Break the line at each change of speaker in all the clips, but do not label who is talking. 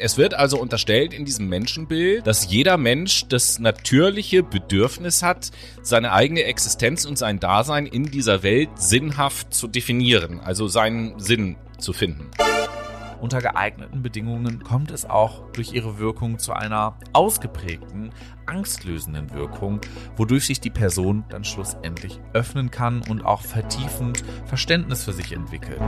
Es wird also unterstellt in diesem Menschenbild, dass jeder Mensch das natürliche Bedürfnis hat, seine eigene Existenz und sein Dasein in dieser Welt sinnhaft zu definieren, also seinen Sinn zu finden.
Unter geeigneten Bedingungen kommt es auch durch ihre Wirkung zu einer ausgeprägten, angstlösenden Wirkung, wodurch sich die Person dann schlussendlich öffnen kann und auch vertiefend Verständnis für sich entwickelt.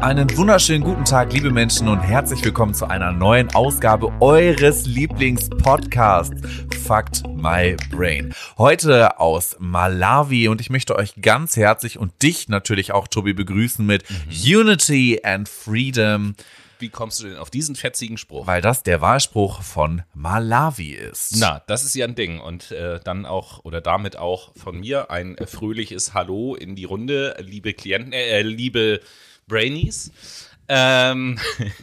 Einen wunderschönen guten Tag, liebe Menschen, und herzlich willkommen zu einer neuen Ausgabe eures Lieblingspodcasts, Fucked My Brain. Heute aus Malawi und ich möchte euch ganz herzlich und dich natürlich auch, Tobi, begrüßen mit mhm. Unity and Freedom.
Wie kommst du denn auf diesen fetzigen Spruch?
Weil das der Wahlspruch von Malawi ist.
Na, das ist ja ein Ding. Und äh, dann auch oder damit auch von mir ein äh, fröhliches Hallo in die Runde, liebe Klienten, äh, liebe Brainies. Ähm,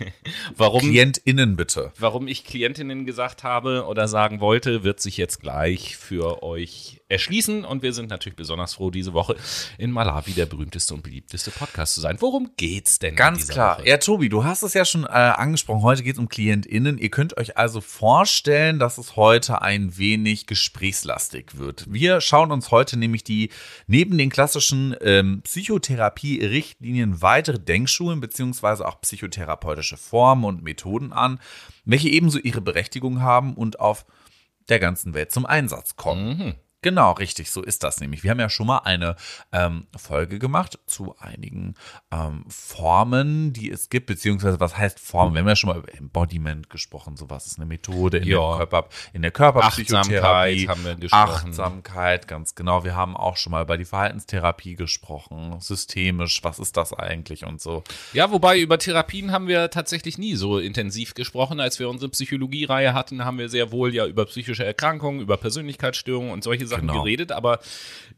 warum
KlientInnen bitte.
Warum ich Klientinnen gesagt habe oder sagen wollte, wird sich jetzt gleich für euch erschließen. Und wir sind natürlich besonders froh, diese Woche in Malawi der berühmteste und beliebteste Podcast zu sein. Worum geht's denn?
Ganz klar. Woche? Ja, Tobi, du hast es ja schon äh, angesprochen. Heute geht es um KlientInnen. Ihr könnt euch also vorstellen, dass es heute ein wenig gesprächslastig wird. Wir schauen uns heute nämlich die neben den klassischen ähm, Psychotherapie-Richtlinien weitere Denkschulen beziehungsweise auch psychotherapeutische Formen und Methoden an, welche ebenso ihre Berechtigung haben und auf der ganzen Welt zum Einsatz kommen. Mhm. Genau, richtig, so ist das nämlich. Wir haben ja schon mal eine ähm, Folge gemacht zu einigen ähm, Formen, die es gibt, beziehungsweise was heißt Formen? Wir haben ja schon mal über Embodiment gesprochen, so was ist eine Methode in, ja. der, Körper, in der Körperpsychotherapie.
Achtsamkeit haben wir gesprochen.
Achtsamkeit, ganz genau. Wir haben auch schon mal über die Verhaltenstherapie gesprochen, systemisch, was ist das eigentlich und so.
Ja, wobei über Therapien haben wir tatsächlich nie so intensiv gesprochen. Als wir unsere Psychologie-Reihe hatten, haben wir sehr wohl ja über psychische Erkrankungen, über Persönlichkeitsstörungen und solche Sachen Sachen genau. geredet, aber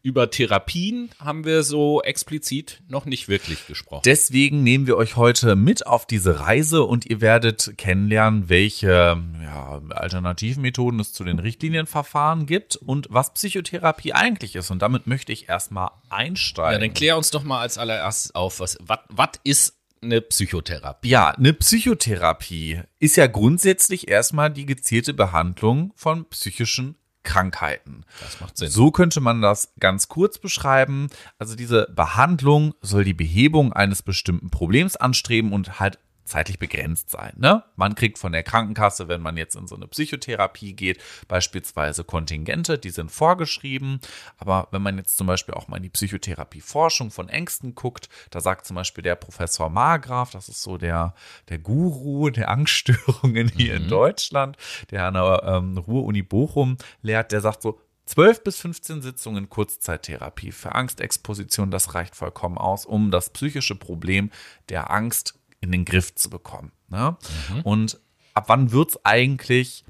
über Therapien haben wir so explizit noch nicht wirklich gesprochen.
Deswegen nehmen wir euch heute mit auf diese Reise und ihr werdet kennenlernen, welche ja, alternativen Methoden es zu den Richtlinienverfahren gibt und was Psychotherapie eigentlich ist. Und damit möchte ich erstmal einsteigen. Ja,
dann klär uns doch mal als allererstes auf, was, was, was ist eine Psychotherapie?
Ja, eine Psychotherapie ist ja grundsätzlich erstmal die gezielte Behandlung von psychischen Krankheiten.
Das macht Sinn.
So könnte man das ganz kurz beschreiben. Also diese Behandlung soll die Behebung eines bestimmten Problems anstreben und halt zeitlich begrenzt sein. Ne? Man kriegt von der Krankenkasse, wenn man jetzt in so eine Psychotherapie geht, beispielsweise Kontingente, die sind vorgeschrieben. Aber wenn man jetzt zum Beispiel auch mal in die Psychotherapieforschung von Ängsten guckt, da sagt zum Beispiel der Professor Margraf, das ist so der, der Guru der Angststörungen hier mhm. in Deutschland, der an der ähm, Ruhr-Uni Bochum lehrt, der sagt so, 12 bis 15 Sitzungen Kurzzeittherapie für Angstexposition, das reicht vollkommen aus, um das psychische Problem der Angst in den Griff zu bekommen. Ne? Mhm. Und ab wann wird es eigentlich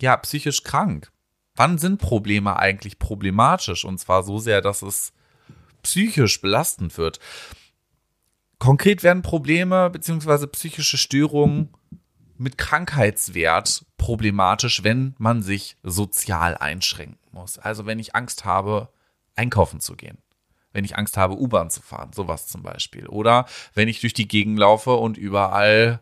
ja psychisch krank? Wann sind Probleme eigentlich problematisch? Und zwar so sehr, dass es psychisch belastend wird. Konkret werden Probleme bzw. psychische Störungen mit Krankheitswert problematisch, wenn man sich sozial einschränken muss. Also wenn ich Angst habe, einkaufen zu gehen wenn ich Angst habe, U-Bahn zu fahren, sowas zum Beispiel. Oder wenn ich durch die Gegend laufe und überall,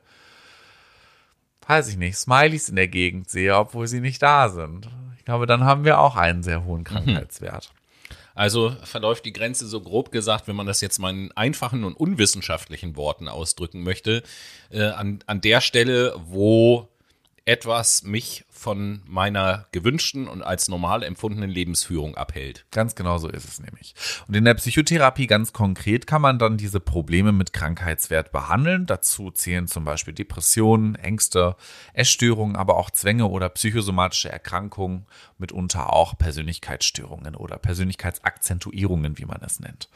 weiß ich nicht, Smileys in der Gegend sehe, obwohl sie nicht da sind. Ich glaube, dann haben wir auch einen sehr hohen mhm. Krankheitswert.
Also verläuft die Grenze so grob gesagt, wenn man das jetzt mal in einfachen und unwissenschaftlichen Worten ausdrücken möchte, äh, an, an der Stelle, wo etwas mich von meiner gewünschten und als normal empfundenen Lebensführung abhält.
Ganz genau so ist es nämlich. Und in der Psychotherapie ganz konkret kann man dann diese Probleme mit Krankheitswert behandeln. Dazu zählen zum Beispiel Depressionen, Ängste, Essstörungen, aber auch Zwänge oder psychosomatische Erkrankungen, mitunter auch Persönlichkeitsstörungen oder Persönlichkeitsakzentuierungen, wie man es nennt.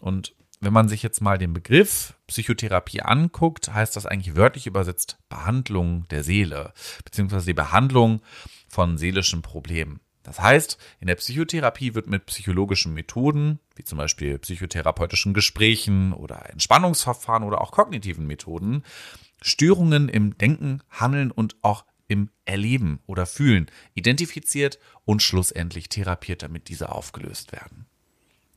Und wenn man sich jetzt mal den Begriff Psychotherapie anguckt, heißt das eigentlich wörtlich übersetzt Behandlung der Seele, beziehungsweise die Behandlung von seelischen Problemen. Das heißt, in der Psychotherapie wird mit psychologischen Methoden, wie zum Beispiel psychotherapeutischen Gesprächen oder Entspannungsverfahren oder auch kognitiven Methoden, Störungen im Denken, Handeln und auch im Erleben oder Fühlen identifiziert und schlussendlich therapiert, damit diese aufgelöst werden.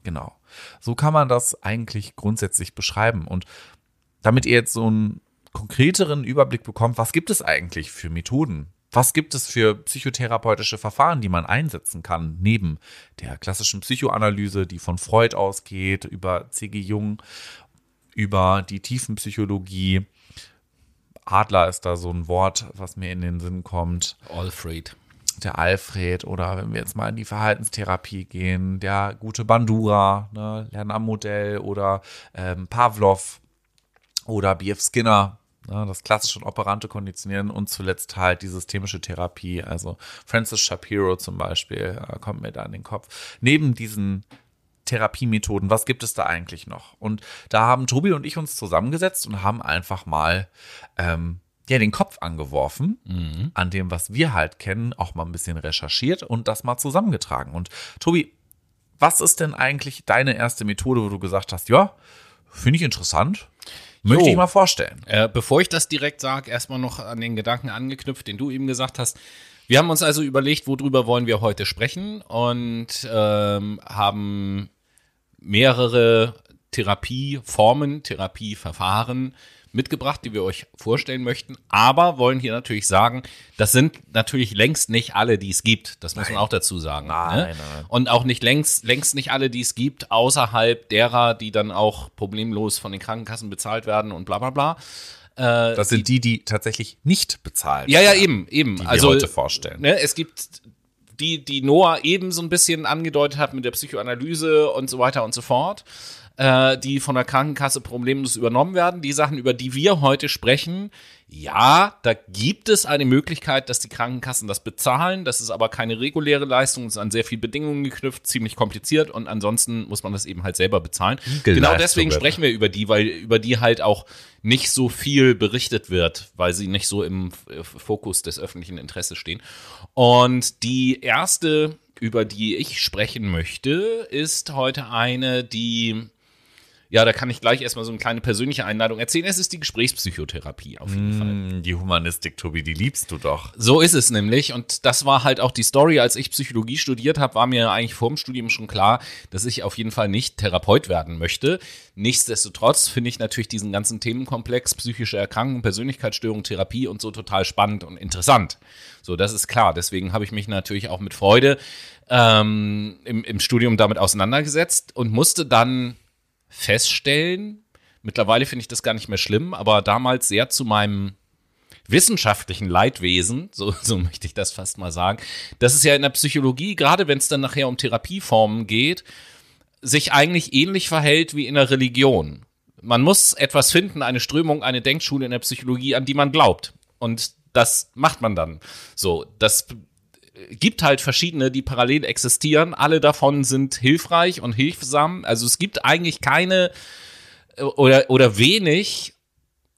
Genau. So kann man das eigentlich grundsätzlich beschreiben. Und damit ihr jetzt so einen konkreteren Überblick bekommt, was gibt es eigentlich für Methoden? Was gibt es für psychotherapeutische Verfahren, die man einsetzen kann, neben der klassischen Psychoanalyse, die von Freud ausgeht, über C.G. Jung, über die Tiefenpsychologie. Adler ist da so ein Wort, was mir in den Sinn kommt.
Alfred
der Alfred oder wenn wir jetzt mal in die Verhaltenstherapie gehen, der gute Bandura, ne, Lernen am Modell oder ähm, Pavlov oder B.F. Skinner, ne, das klassische und operante Konditionieren und zuletzt halt die systemische Therapie, also Francis Shapiro zum Beispiel, äh, kommt mir da in den Kopf. Neben diesen Therapiemethoden, was gibt es da eigentlich noch? Und da haben Tobi und ich uns zusammengesetzt und haben einfach mal ähm, ja, den Kopf angeworfen mhm. an dem, was wir halt kennen, auch mal ein bisschen recherchiert und das mal zusammengetragen. Und Tobi, was ist denn eigentlich deine erste Methode, wo du gesagt hast, ja, finde ich interessant, möchte jo. ich mal vorstellen.
Äh, bevor ich das direkt sage, erstmal noch an den Gedanken angeknüpft, den du eben gesagt hast. Wir haben uns also überlegt, worüber wollen wir heute sprechen und ähm, haben mehrere Therapieformen, Therapieverfahren mitgebracht, die wir euch vorstellen möchten, aber wollen hier natürlich sagen, das sind natürlich längst nicht alle, die es gibt. Das muss nein. man auch dazu sagen. Nein, ne? nein. Und auch nicht längst, längst nicht alle, die es gibt, außerhalb derer, die dann auch problemlos von den Krankenkassen bezahlt werden und bla bla bla.
Äh, das sind die, die tatsächlich nicht bezahlt
Ja, ja, eben, eben.
Die also, wir heute vorstellen.
Ne, es gibt die, die Noah eben so ein bisschen angedeutet hat mit der Psychoanalyse und so weiter und so fort äh, die von der Krankenkasse problemlos übernommen werden. Die Sachen, über die wir heute sprechen, ja, da gibt es eine Möglichkeit, dass die Krankenkassen das bezahlen. Das ist aber keine reguläre Leistung, es ist an sehr viele Bedingungen geknüpft, ziemlich kompliziert und ansonsten muss man das eben halt selber bezahlen. Geleistung genau deswegen sprechen wir über die, weil über die halt auch nicht so viel berichtet wird, weil sie nicht so im Fokus des öffentlichen Interesses stehen. Und die erste, über die ich sprechen möchte, ist heute eine, die ja, da kann ich gleich erstmal so eine kleine persönliche Einladung erzählen. Es ist die Gesprächspsychotherapie auf jeden mm, Fall.
Die Humanistik, Tobi, die liebst du doch.
So ist es nämlich. Und das war halt auch die Story, als ich Psychologie studiert habe, war mir eigentlich vor dem Studium schon klar, dass ich auf jeden Fall nicht Therapeut werden möchte. Nichtsdestotrotz finde ich natürlich diesen ganzen Themenkomplex psychische Erkrankung, Persönlichkeitsstörung, Therapie und so total spannend und interessant. So, das ist klar. Deswegen habe ich mich natürlich auch mit Freude ähm, im, im Studium damit auseinandergesetzt und musste dann feststellen, mittlerweile finde ich das gar nicht mehr schlimm, aber damals sehr zu meinem wissenschaftlichen Leidwesen, so, so möchte ich das fast mal sagen, dass es ja in der Psychologie, gerade wenn es dann nachher um Therapieformen geht, sich eigentlich ähnlich verhält wie in der Religion. Man muss etwas finden, eine Strömung, eine Denkschule in der Psychologie, an die man glaubt. Und das macht man dann. So, das gibt halt verschiedene, die parallel existieren. Alle davon sind hilfreich und hilfsam. Also es gibt eigentlich keine äh, oder, oder wenig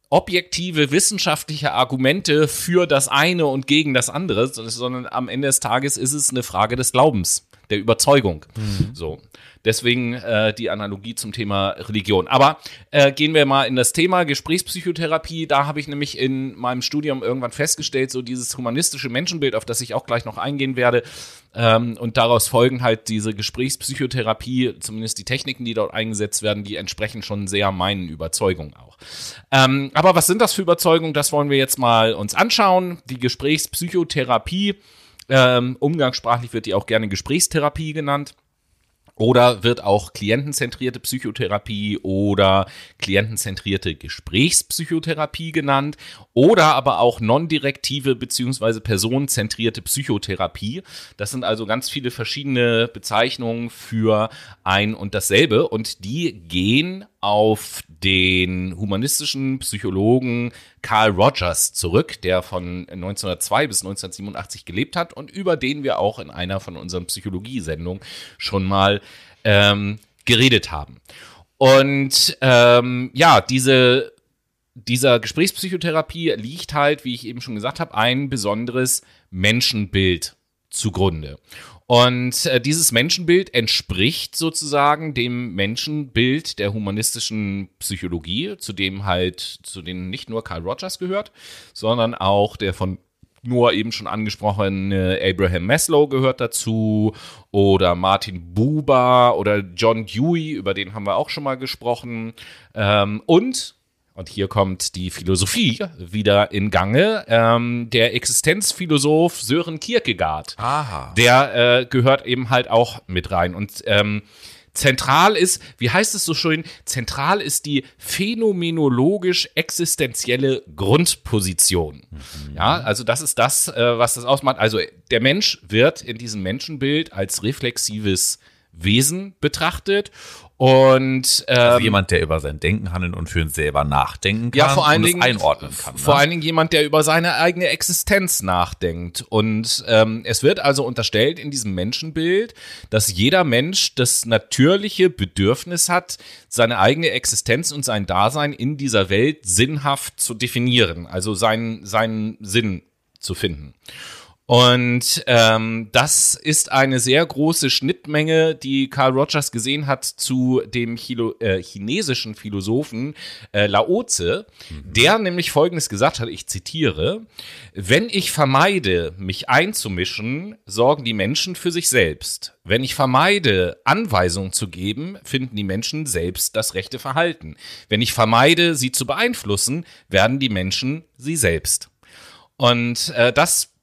objektive wissenschaftliche Argumente für das eine und gegen das andere, sondern am Ende des Tages ist es eine Frage des Glaubens, der Überzeugung. Mhm. So. Deswegen äh, die Analogie zum Thema Religion. Aber äh, gehen wir mal in das Thema Gesprächspsychotherapie. Da habe ich nämlich in meinem Studium irgendwann festgestellt, so dieses humanistische Menschenbild, auf das ich auch gleich noch eingehen werde. Ähm, und daraus folgen halt diese Gesprächspsychotherapie, zumindest die Techniken, die dort eingesetzt werden, die entsprechen schon sehr meinen Überzeugungen auch. Ähm, aber was sind das für Überzeugungen? Das wollen wir jetzt mal uns anschauen. Die Gesprächspsychotherapie, ähm, umgangssprachlich wird die auch gerne Gesprächstherapie genannt oder wird auch klientenzentrierte Psychotherapie oder klientenzentrierte Gesprächspsychotherapie genannt oder aber auch non-direktive beziehungsweise personenzentrierte Psychotherapie. Das sind also ganz viele verschiedene Bezeichnungen für ein und dasselbe und die gehen auf den humanistischen Psychologen Carl Rogers zurück, der von 1902 bis 1987 gelebt hat und über den wir auch in einer von unseren Psychologiesendungen schon mal ähm, geredet haben. Und ähm, ja, diese, dieser Gesprächspsychotherapie liegt halt, wie ich eben schon gesagt habe, ein besonderes Menschenbild zugrunde. Und äh, dieses Menschenbild entspricht sozusagen dem Menschenbild der humanistischen Psychologie, zu dem halt, zu denen nicht nur Carl Rogers gehört, sondern auch der von nur eben schon angesprochene Abraham Maslow gehört dazu oder Martin Buber oder John Dewey, über den haben wir auch schon mal gesprochen. Ähm, und und hier kommt die Philosophie wieder in Gange. Ähm, der Existenzphilosoph Sören Kierkegaard,
Aha.
der äh, gehört eben halt auch mit rein. Und ähm, zentral ist, wie heißt es so schön, zentral ist die phänomenologisch-existenzielle Grundposition. Mhm. Ja, also das ist das, äh, was das ausmacht. Also der Mensch wird in diesem Menschenbild als reflexives Wesen betrachtet und ähm,
also jemand, der über sein Denken, Handeln und Fühlen selber nachdenken kann
ja, vor allen
und
Dingen,
einordnen kann.
Vor
ne?
allen Dingen jemand, der über seine eigene Existenz nachdenkt. Und ähm, es wird also unterstellt in diesem Menschenbild, dass jeder Mensch das natürliche Bedürfnis hat, seine eigene Existenz und sein Dasein in dieser Welt sinnhaft zu definieren, also seinen, seinen Sinn zu finden. Und ähm, das ist eine sehr große Schnittmenge, die Carl Rogers gesehen hat zu dem Chilo äh, chinesischen Philosophen äh, Laozi, mhm. der nämlich Folgendes gesagt hat, ich zitiere, wenn ich vermeide, mich einzumischen, sorgen die Menschen für sich selbst. Wenn ich vermeide, Anweisungen zu geben, finden die Menschen selbst das rechte Verhalten. Wenn ich vermeide, sie zu beeinflussen, werden die Menschen sie selbst. Und äh, das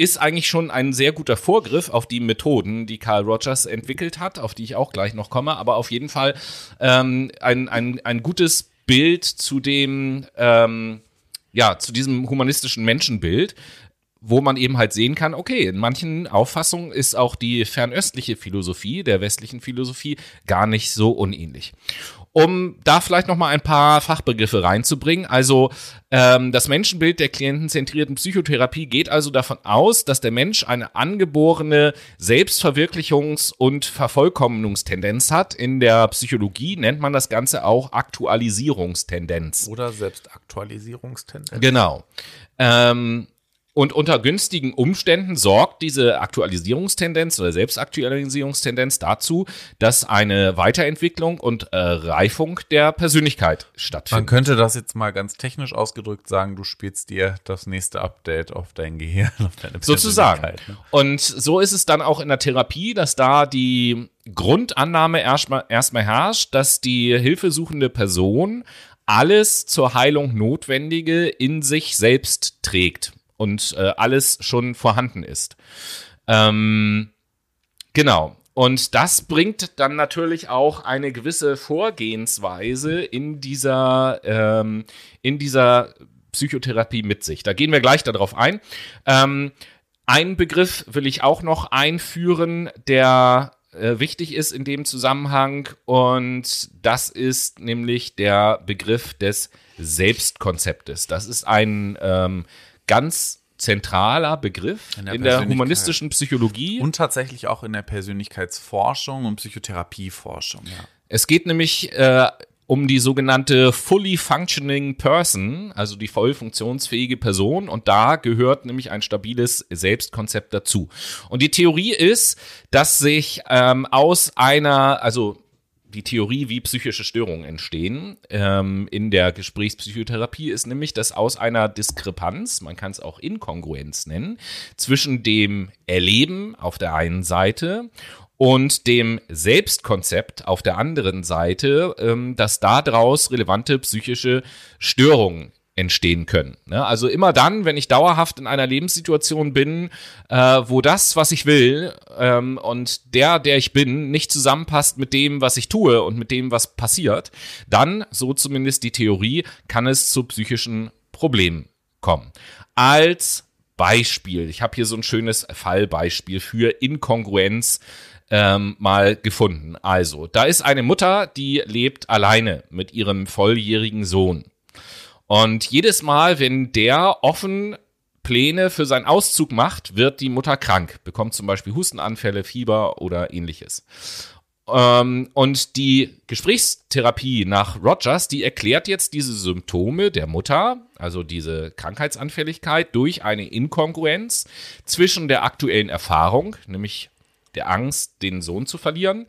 ist eigentlich schon ein sehr guter Vorgriff auf die Methoden, die Carl Rogers entwickelt hat, auf die ich auch gleich noch komme, aber auf jeden Fall ähm, ein, ein, ein gutes Bild zu dem, ähm, ja, zu diesem humanistischen Menschenbild, wo man eben halt sehen kann, okay, in manchen Auffassungen ist auch die fernöstliche Philosophie der westlichen Philosophie gar nicht so unähnlich um da vielleicht noch mal ein paar Fachbegriffe reinzubringen. Also ähm, das Menschenbild der klientenzentrierten Psychotherapie geht also davon aus, dass der Mensch eine angeborene Selbstverwirklichungs- und Vervollkommnungstendenz hat. In der Psychologie nennt man das Ganze auch Aktualisierungstendenz.
Oder Selbstaktualisierungstendenz.
Genau. Ähm, und unter günstigen Umständen sorgt diese Aktualisierungstendenz oder Selbstaktualisierungstendenz dazu, dass eine Weiterentwicklung und äh, Reifung der Persönlichkeit stattfindet.
Man könnte das jetzt mal ganz technisch ausgedrückt sagen, du spielst dir das nächste Update auf dein Gehirn, auf deine
Sozusagen. Ne? Und so ist es dann auch in der Therapie, dass da die Grundannahme erstmal erstmal herrscht, dass die hilfesuchende Person alles zur Heilung Notwendige in sich selbst trägt und äh, alles schon vorhanden ist. Ähm, genau. Und das bringt dann natürlich auch eine gewisse Vorgehensweise in dieser, ähm, in dieser Psychotherapie mit sich. Da gehen wir gleich darauf ein. Ähm, einen Begriff will ich auch noch einführen, der äh, wichtig ist in dem Zusammenhang und das ist nämlich der Begriff des Selbstkonzeptes. Das ist ein ähm, ganz zentraler Begriff in der, in der humanistischen Psychologie.
Und tatsächlich auch in der Persönlichkeitsforschung und Psychotherapieforschung. Ja.
Es geht nämlich äh, um die sogenannte fully functioning person, also die voll funktionsfähige Person. Und da gehört nämlich ein stabiles Selbstkonzept dazu. Und die Theorie ist, dass sich ähm, aus einer, also die Theorie, wie psychische Störungen entstehen ähm, in der Gesprächspsychotherapie, ist nämlich, dass aus einer Diskrepanz, man kann es auch Inkongruenz nennen, zwischen dem Erleben auf der einen Seite und dem Selbstkonzept auf der anderen Seite, ähm, dass daraus relevante psychische Störungen entstehen können. Ne? Also immer dann, wenn ich dauerhaft in einer Lebenssituation bin, äh, wo das, was ich will ähm, und der, der ich bin, nicht zusammenpasst mit dem, was ich tue und mit dem, was passiert, dann, so zumindest die Theorie, kann es zu psychischen Problemen kommen. Als Beispiel, ich habe hier so ein schönes Fallbeispiel für Inkongruenz ähm, mal gefunden. Also, da ist eine Mutter, die lebt alleine mit ihrem volljährigen Sohn. Und jedes Mal, wenn der offen Pläne für seinen Auszug macht, wird die Mutter krank, bekommt zum Beispiel Hustenanfälle, Fieber oder ähnliches. Ähm, und die Gesprächstherapie nach Rogers, die erklärt jetzt diese Symptome der Mutter, also diese Krankheitsanfälligkeit, durch eine Inkongruenz zwischen der aktuellen Erfahrung, nämlich der Angst, den Sohn zu verlieren,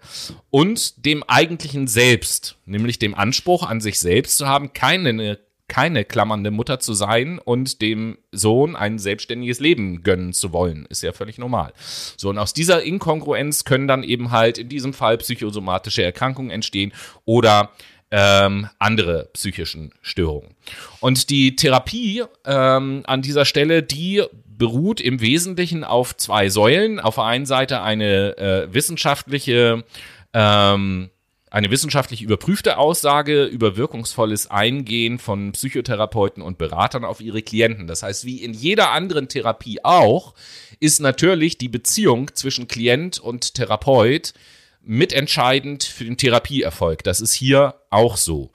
und dem eigentlichen Selbst, nämlich dem Anspruch an sich selbst zu haben, keine keine klammernde Mutter zu sein und dem Sohn ein selbstständiges Leben gönnen zu wollen. Ist ja völlig normal. So, und aus dieser Inkongruenz können dann eben halt in diesem Fall psychosomatische Erkrankungen entstehen oder ähm, andere psychischen Störungen. Und die Therapie ähm, an dieser Stelle, die beruht im Wesentlichen auf zwei Säulen. Auf der einen Seite eine äh, wissenschaftliche ähm, eine wissenschaftlich überprüfte Aussage über wirkungsvolles Eingehen von Psychotherapeuten und Beratern auf ihre Klienten. Das heißt, wie in jeder anderen Therapie auch, ist natürlich die Beziehung zwischen Klient und Therapeut mitentscheidend für den Therapieerfolg. Das ist hier auch so.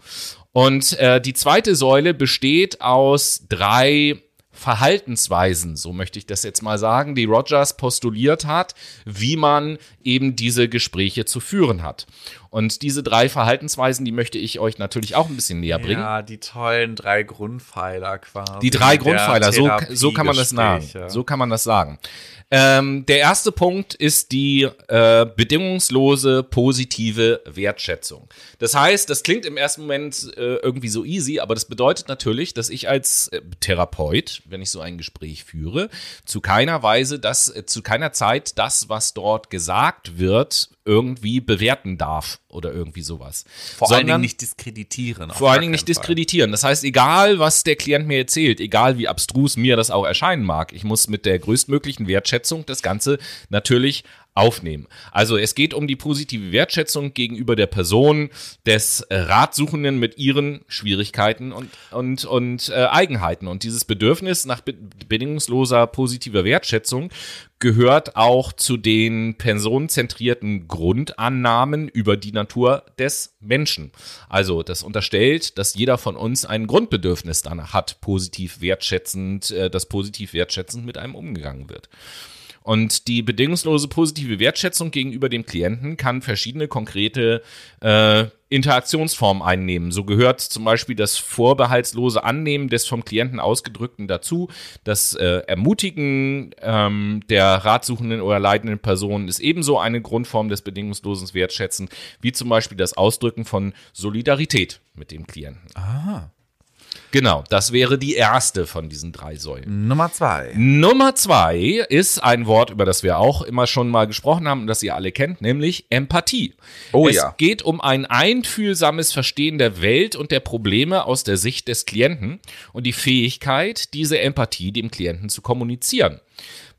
Und äh, die zweite Säule besteht aus drei Verhaltensweisen, so möchte ich das jetzt mal sagen, die Rogers postuliert hat, wie man eben diese Gespräche zu führen hat. Und diese drei Verhaltensweisen, die möchte ich euch natürlich auch ein bisschen näher bringen.
Ja, die tollen drei Grundpfeiler quasi.
Die drei Grundpfeiler, so, so kann man das sagen. So kann man das sagen. Ähm, der erste Punkt ist die äh, bedingungslose positive Wertschätzung. Das heißt, das klingt im ersten Moment äh, irgendwie so easy, aber das bedeutet natürlich, dass ich als äh, Therapeut, wenn ich so ein Gespräch führe, zu keiner Weise das, äh, zu keiner Zeit das, was dort gesagt wird, irgendwie bewerten darf oder irgendwie sowas.
Vor Sondern, allen Dingen nicht diskreditieren.
Vor allen Dingen nicht diskreditieren. Das heißt, egal was der Klient mir erzählt, egal wie abstrus mir das auch erscheinen mag, ich muss mit der größtmöglichen Wertschätzung das Ganze natürlich aufnehmen. Also es geht um die positive Wertschätzung gegenüber der Person des äh, Ratsuchenden mit ihren Schwierigkeiten und, und, und äh, Eigenheiten. Und dieses Bedürfnis nach be bedingungsloser positiver Wertschätzung gehört auch zu den personenzentrierten Grundannahmen über die Natur des Menschen. Also das unterstellt, dass jeder von uns ein Grundbedürfnis danach hat, positiv wertschätzend, äh, dass positiv wertschätzend mit einem umgegangen wird. Und die bedingungslose positive Wertschätzung gegenüber dem Klienten kann verschiedene konkrete äh, Interaktionsformen einnehmen. So gehört zum Beispiel das vorbehaltslose Annehmen des vom Klienten ausgedrückten dazu. Das äh, Ermutigen ähm, der ratsuchenden oder leidenden Person ist ebenso eine Grundform des bedingungslosen Wertschätzen, wie zum Beispiel das Ausdrücken von Solidarität mit dem Klienten.
Ah.
Genau, das wäre die erste von diesen drei Säulen.
Nummer zwei.
Nummer zwei ist ein Wort, über das wir auch immer schon mal gesprochen haben und das ihr alle kennt, nämlich Empathie.
Oh
es
ja.
geht um ein einfühlsames Verstehen der Welt und der Probleme aus der Sicht des Klienten und die Fähigkeit, diese Empathie dem Klienten zu kommunizieren.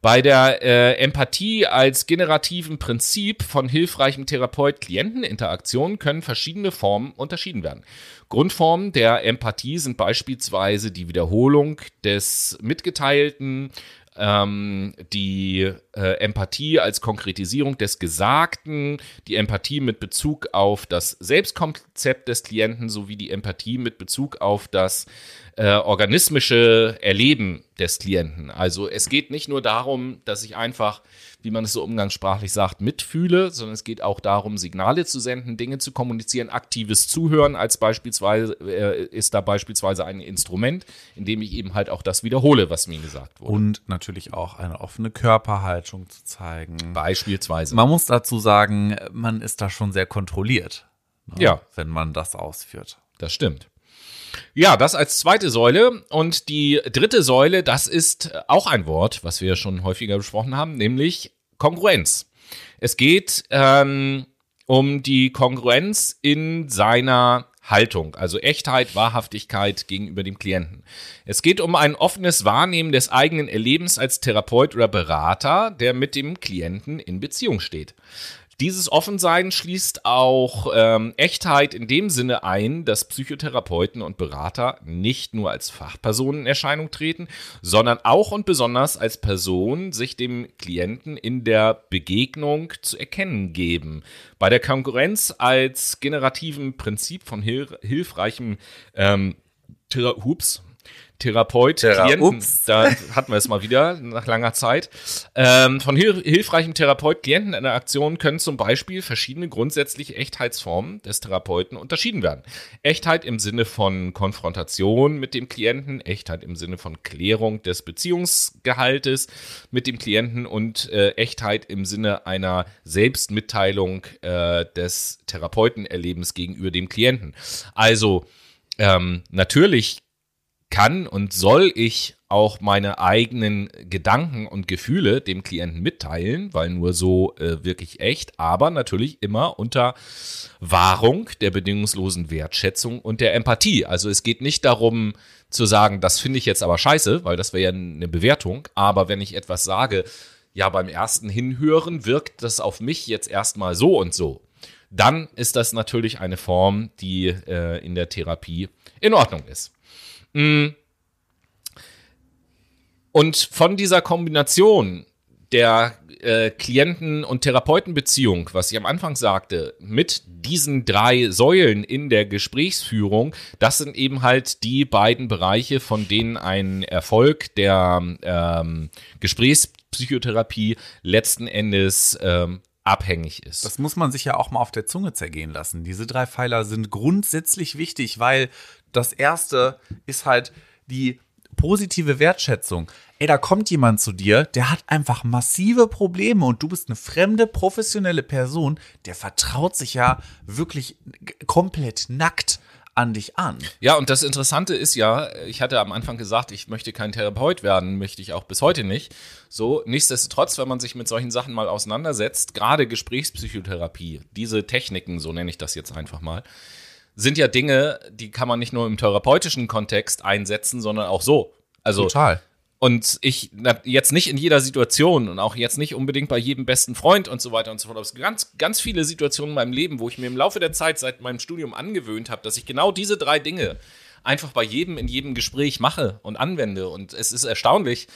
Bei der äh, Empathie als generativen Prinzip von hilfreichem Therapeut-Klienten-Interaktion können verschiedene Formen unterschieden werden. Grundformen der Empathie sind beispielsweise die Wiederholung des Mitgeteilten, ähm, die äh, Empathie als Konkretisierung des Gesagten, die Empathie mit Bezug auf das Selbstkonzept des Klienten sowie die Empathie mit Bezug auf das äh, organismische Erleben des Klienten. Also es geht nicht nur darum, dass ich einfach, wie man es so umgangssprachlich sagt, mitfühle, sondern es geht auch darum, Signale zu senden, Dinge zu kommunizieren, aktives Zuhören als beispielsweise äh, ist da beispielsweise ein Instrument, in dem ich eben halt auch das wiederhole, was mir gesagt wurde.
Und natürlich auch eine offene Körperhaltung zu zeigen.
Beispielsweise.
Man muss dazu sagen, man ist da schon sehr kontrolliert.
Ne, ja.
Wenn man das ausführt.
Das stimmt. Ja, das als zweite Säule. Und die dritte Säule, das ist auch ein Wort, was wir schon häufiger besprochen haben, nämlich Kongruenz. Es geht ähm, um die Kongruenz in seiner Haltung, also Echtheit, Wahrhaftigkeit gegenüber dem Klienten. Es geht um ein offenes Wahrnehmen des eigenen Erlebens als Therapeut oder Berater, der mit dem Klienten in Beziehung steht. Dieses Offensein schließt auch ähm, Echtheit in dem Sinne ein, dass Psychotherapeuten und Berater nicht nur als Fachpersonen in Erscheinung treten, sondern auch und besonders als Person sich dem Klienten in der Begegnung zu erkennen geben. Bei der Konkurrenz als generativen Prinzip von hil hilfreichem ähm, Hups, Therapeut,
Thera-
Klienten,
Ups.
da hatten wir es mal wieder nach langer Zeit. Ähm, von hil hilfreichem Therapeut, Klienten in der Aktion können zum Beispiel verschiedene grundsätzliche Echtheitsformen des Therapeuten unterschieden werden. Echtheit im Sinne von Konfrontation mit dem Klienten, Echtheit im Sinne von Klärung des Beziehungsgehaltes mit dem Klienten und äh, Echtheit im Sinne einer Selbstmitteilung äh, des Therapeutenerlebens gegenüber dem Klienten. Also ähm, natürlich kann und soll ich auch meine eigenen Gedanken und Gefühle dem Klienten mitteilen, weil nur so äh, wirklich echt, aber natürlich immer unter Wahrung der bedingungslosen Wertschätzung und der Empathie. Also es geht nicht darum zu sagen, das finde ich jetzt aber scheiße, weil das wäre ja eine Bewertung, aber wenn ich etwas sage, ja, beim ersten Hinhören wirkt das auf mich jetzt erstmal so und so, dann ist das natürlich eine Form, die äh, in der Therapie in Ordnung ist. Und von dieser Kombination der äh, Klienten- und Therapeutenbeziehung, was ich am Anfang sagte, mit diesen drei Säulen in der Gesprächsführung, das sind eben halt die beiden Bereiche, von denen ein Erfolg der ähm, Gesprächspsychotherapie letzten Endes ähm, abhängig ist.
Das muss man sich ja auch mal auf der Zunge zergehen lassen. Diese drei Pfeiler sind grundsätzlich wichtig, weil das erste ist halt die positive Wertschätzung. Ey, da kommt jemand zu dir, der hat einfach massive Probleme und du bist eine fremde, professionelle Person, der vertraut sich ja wirklich komplett nackt an dich an.
Ja, und das Interessante ist ja, ich hatte am Anfang gesagt, ich möchte kein Therapeut werden, möchte ich auch bis heute nicht. So, nichtsdestotrotz, wenn man sich mit solchen Sachen mal auseinandersetzt, gerade Gesprächspsychotherapie, diese Techniken, so nenne ich das jetzt einfach mal, sind ja Dinge, die kann man nicht nur im therapeutischen Kontext einsetzen, sondern auch so. Also
Total.
und ich jetzt nicht in jeder Situation und auch jetzt nicht unbedingt bei jedem besten Freund und so weiter und so fort. Aber es gibt ganz, ganz viele Situationen in meinem Leben, wo ich mir im Laufe der Zeit seit meinem Studium angewöhnt habe, dass ich genau diese drei Dinge einfach bei jedem in jedem Gespräch mache und anwende. Und es ist erstaunlich,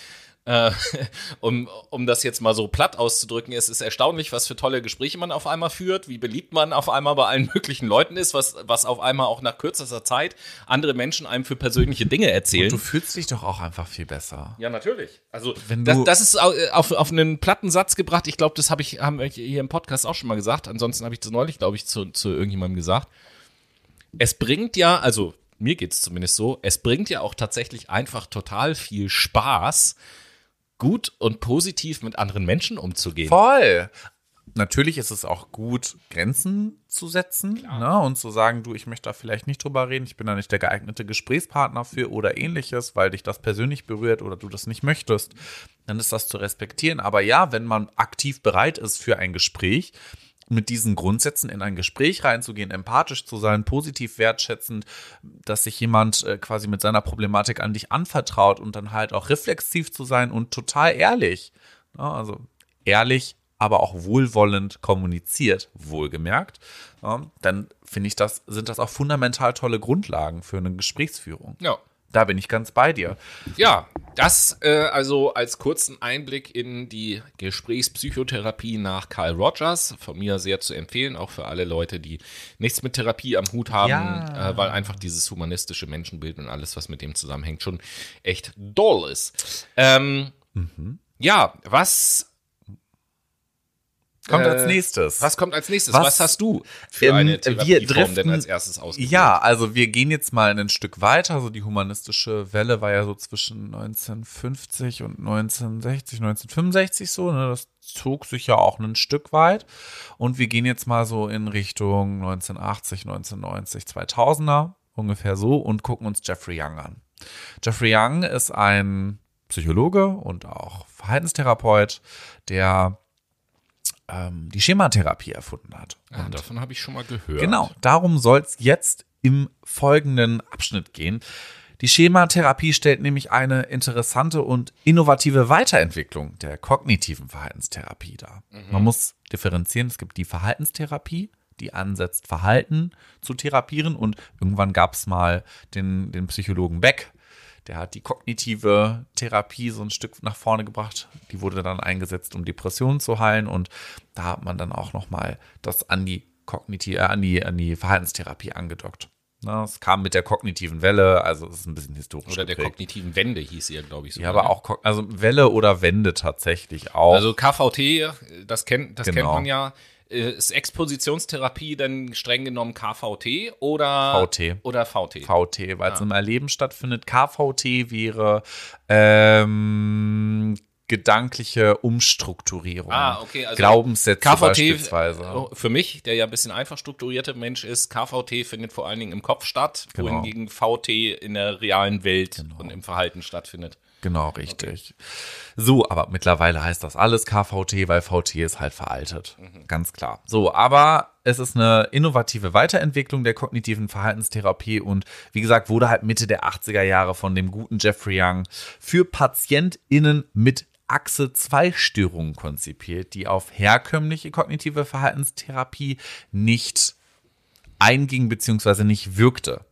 äh, um, um das jetzt mal so platt auszudrücken, es ist erstaunlich, was für tolle Gespräche man auf einmal führt, wie beliebt man auf einmal bei allen möglichen Leuten ist, was, was auf einmal auch nach kürzester Zeit andere Menschen einem für persönliche Dinge erzählen.
Du fühlst dich doch auch einfach viel besser.
Ja, natürlich. Also
Wenn
das,
du-
das ist au- auf, auf einen platten Satz gebracht. Ich glaube, das habe ich, haben wir hier im Podcast auch schon mal gesagt. Ansonsten habe ich das neulich, glaube ich, zu, zu irgendjemandem gesagt. Es bringt ja, also mir geht es zumindest so, es bringt ja auch tatsächlich einfach total viel Spaß, gut und positiv mit anderen Menschen umzugehen.
Voll. Natürlich ist es auch gut, Grenzen zu setzen ne, und zu sagen, du, ich möchte da vielleicht nicht drüber reden, ich bin da nicht der geeignete Gesprächspartner für oder ähnliches, weil dich das persönlich berührt oder du das nicht möchtest, dann ist das zu respektieren. Aber ja, wenn man aktiv bereit ist für ein Gespräch, mit diesen Grundsätzen in ein Gespräch reinzugehen, empathisch zu sein, positiv wertschätzend, dass sich jemand äh, quasi mit seiner Problematik an dich anvertraut und dann halt auch reflexiv zu sein und total ehrlich. Ja, also ehrlich, aber auch wohlwollend kommuniziert, wohlgemerkt, ja, dann finde ich das, sind das auch fundamental tolle Grundlagen für eine Gesprächsführung.
Ja.
Da bin ich ganz bei dir.
Ja, das äh, also als kurzen Einblick in die Gesprächspsychotherapie nach Carl Rogers. Von mir sehr zu empfehlen, auch für alle Leute, die nichts mit Therapie am Hut haben,
Ja.
äh, weil einfach dieses humanistische Menschenbild und alles, was mit dem zusammenhängt, schon echt doll ist. Ähm, Ja, was,
Kommt
Äh,
als nächstes.
was kommt als nächstes?
Was-
Was, hast du für
Ähm,
eine
wir
Therapieform
driften-
denn als erstes ausgewählt?
Ja, also wir gehen jetzt mal ein Stück weiter. Also die humanistische Welle war ja so zwischen 1950 und 1960, 1965 so. Ne? Das zog sich ja auch ein Stück weit. Und wir gehen jetzt mal so in Richtung 1980, 1990, 2000er ungefähr so und gucken uns Jeffrey Young an. Jeffrey Young ist ein Psychologe und auch Verhaltenstherapeut, der ähm, die Schematherapie erfunden hat.
Ah, davon habe ich schon mal gehört.
Genau, darum soll es jetzt im folgenden Abschnitt gehen. Die Schematherapie stellt nämlich eine interessante und innovative Weiterentwicklung der kognitiven Verhaltenstherapie dar. Man muss differenzieren, es gibt die Verhaltenstherapie, die ansetzt, Verhalten zu therapieren und irgendwann gab es mal den, den Psychologen Beck, der hat die kognitive Therapie so ein Stück nach vorne gebracht. Die wurde dann eingesetzt, um Depressionen zu heilen. Und da hat man dann auch noch mal das an die kognitive, äh, an die, an die Verhaltenstherapie angedockt. Ne, es kam mit der kognitiven Welle, also es ist ein bisschen historisch.
Oder der
geprägt.
kognitiven Wende hieß sie ja, glaube ich.
Ja,
sogar,
aber auch, ko- also Welle oder Wende tatsächlich auch.
Also KVT, das kennt, das kennt
Genau.
man ja. Ist Expositionstherapie dann streng genommen KVT oder
VT.
Oder VT?
VT, weil es
Ah.
im Erleben stattfindet. KVT wäre ähm, gedankliche Umstrukturierung.
Ah, okay, also
Glaubenssätze
KVT
beispielsweise.
äh, für mich, der ja ein bisschen einfach strukturierter Mensch ist, KVT findet vor allen Dingen im Kopf statt,
Genau.
wohingegen VT in der realen Welt und im Verhalten stattfindet.
Genau, richtig. So, aber mittlerweile heißt das alles KVT, weil VT ist halt veraltet.
Mhm.
Ganz klar. So, aber es ist eine innovative Weiterentwicklung der kognitiven Verhaltenstherapie und wie gesagt, wurde halt Mitte der 80er Jahre von dem guten Jeffrey Young für PatientInnen mit Achse-2-Störungen konzipiert, die auf herkömmliche kognitive Verhaltenstherapie nicht einging bzw. nicht wirkte.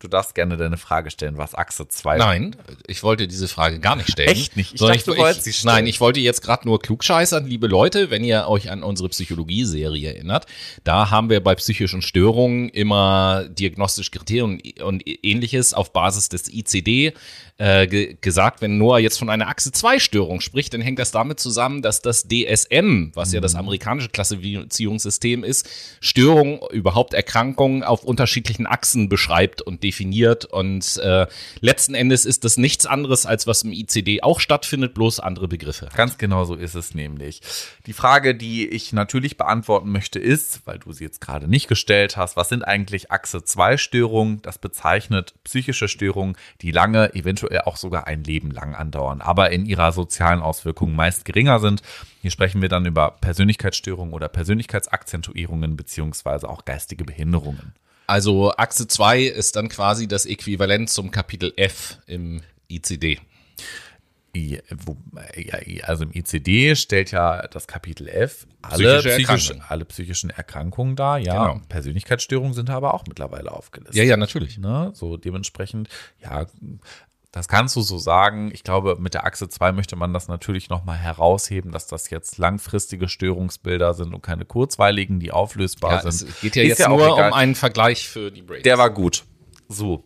Du darfst gerne deine Frage stellen, was Achse 2
Nein, ich wollte diese Frage gar nicht stellen.
Echt nicht? Ich dachte, du wolltest sie stellen.
Nein, ich wollte jetzt gerade nur klugscheißern, liebe Leute, wenn ihr euch an unsere Psychologie-Serie erinnert. Da haben wir bei psychischen Störungen immer diagnostische Kriterien und ähnliches auf Basis des ICD äh, ge gesagt. Wenn Noah jetzt von einer Achse-2-Störung spricht, dann hängt das damit zusammen, dass das DSM, was ja das
Mhm.
amerikanische Klassifizierungssystem ist, Störungen, überhaupt Erkrankungen auf unterschiedlichen Achsen beschreibt und definiert. Und äh, letzten Endes ist das nichts anderes, als was im ICD auch stattfindet, bloß andere Begriffe.
Ganz genau so ist es nämlich. Die Frage, die ich natürlich beantworten möchte, ist, weil du sie jetzt gerade nicht gestellt hast, was sind eigentlich Achse-2-Störungen? Das bezeichnet psychische Störungen, die lange, eventuell auch sogar ein Leben lang andauern, aber in ihrer sozialen Auswirkung meist geringer sind. Hier sprechen wir dann über Persönlichkeitsstörungen oder Persönlichkeitsakzentuierungen beziehungsweise auch geistige Behinderungen.
Also Achse 2 ist dann quasi das Äquivalent zum Kapitel F im ICD.
Also im ICD stellt ja das Kapitel F alle,
Psychische
psychisch, alle psychischen Erkrankungen dar. Ja,
Genau.
Persönlichkeitsstörungen sind aber auch mittlerweile aufgelistet.
Ja, ja, natürlich.
Ne? So dementsprechend, ja, das kannst du so sagen. Ich glaube, mit der Achse 2 möchte man das natürlich nochmal herausheben, dass das jetzt langfristige Störungsbilder sind und keine kurzweiligen, die auflösbar
Ja,
sind.
es geht ja
Ist
jetzt
auch
nur
egal.
um einen Vergleich für die Brains.
Der war gut. So.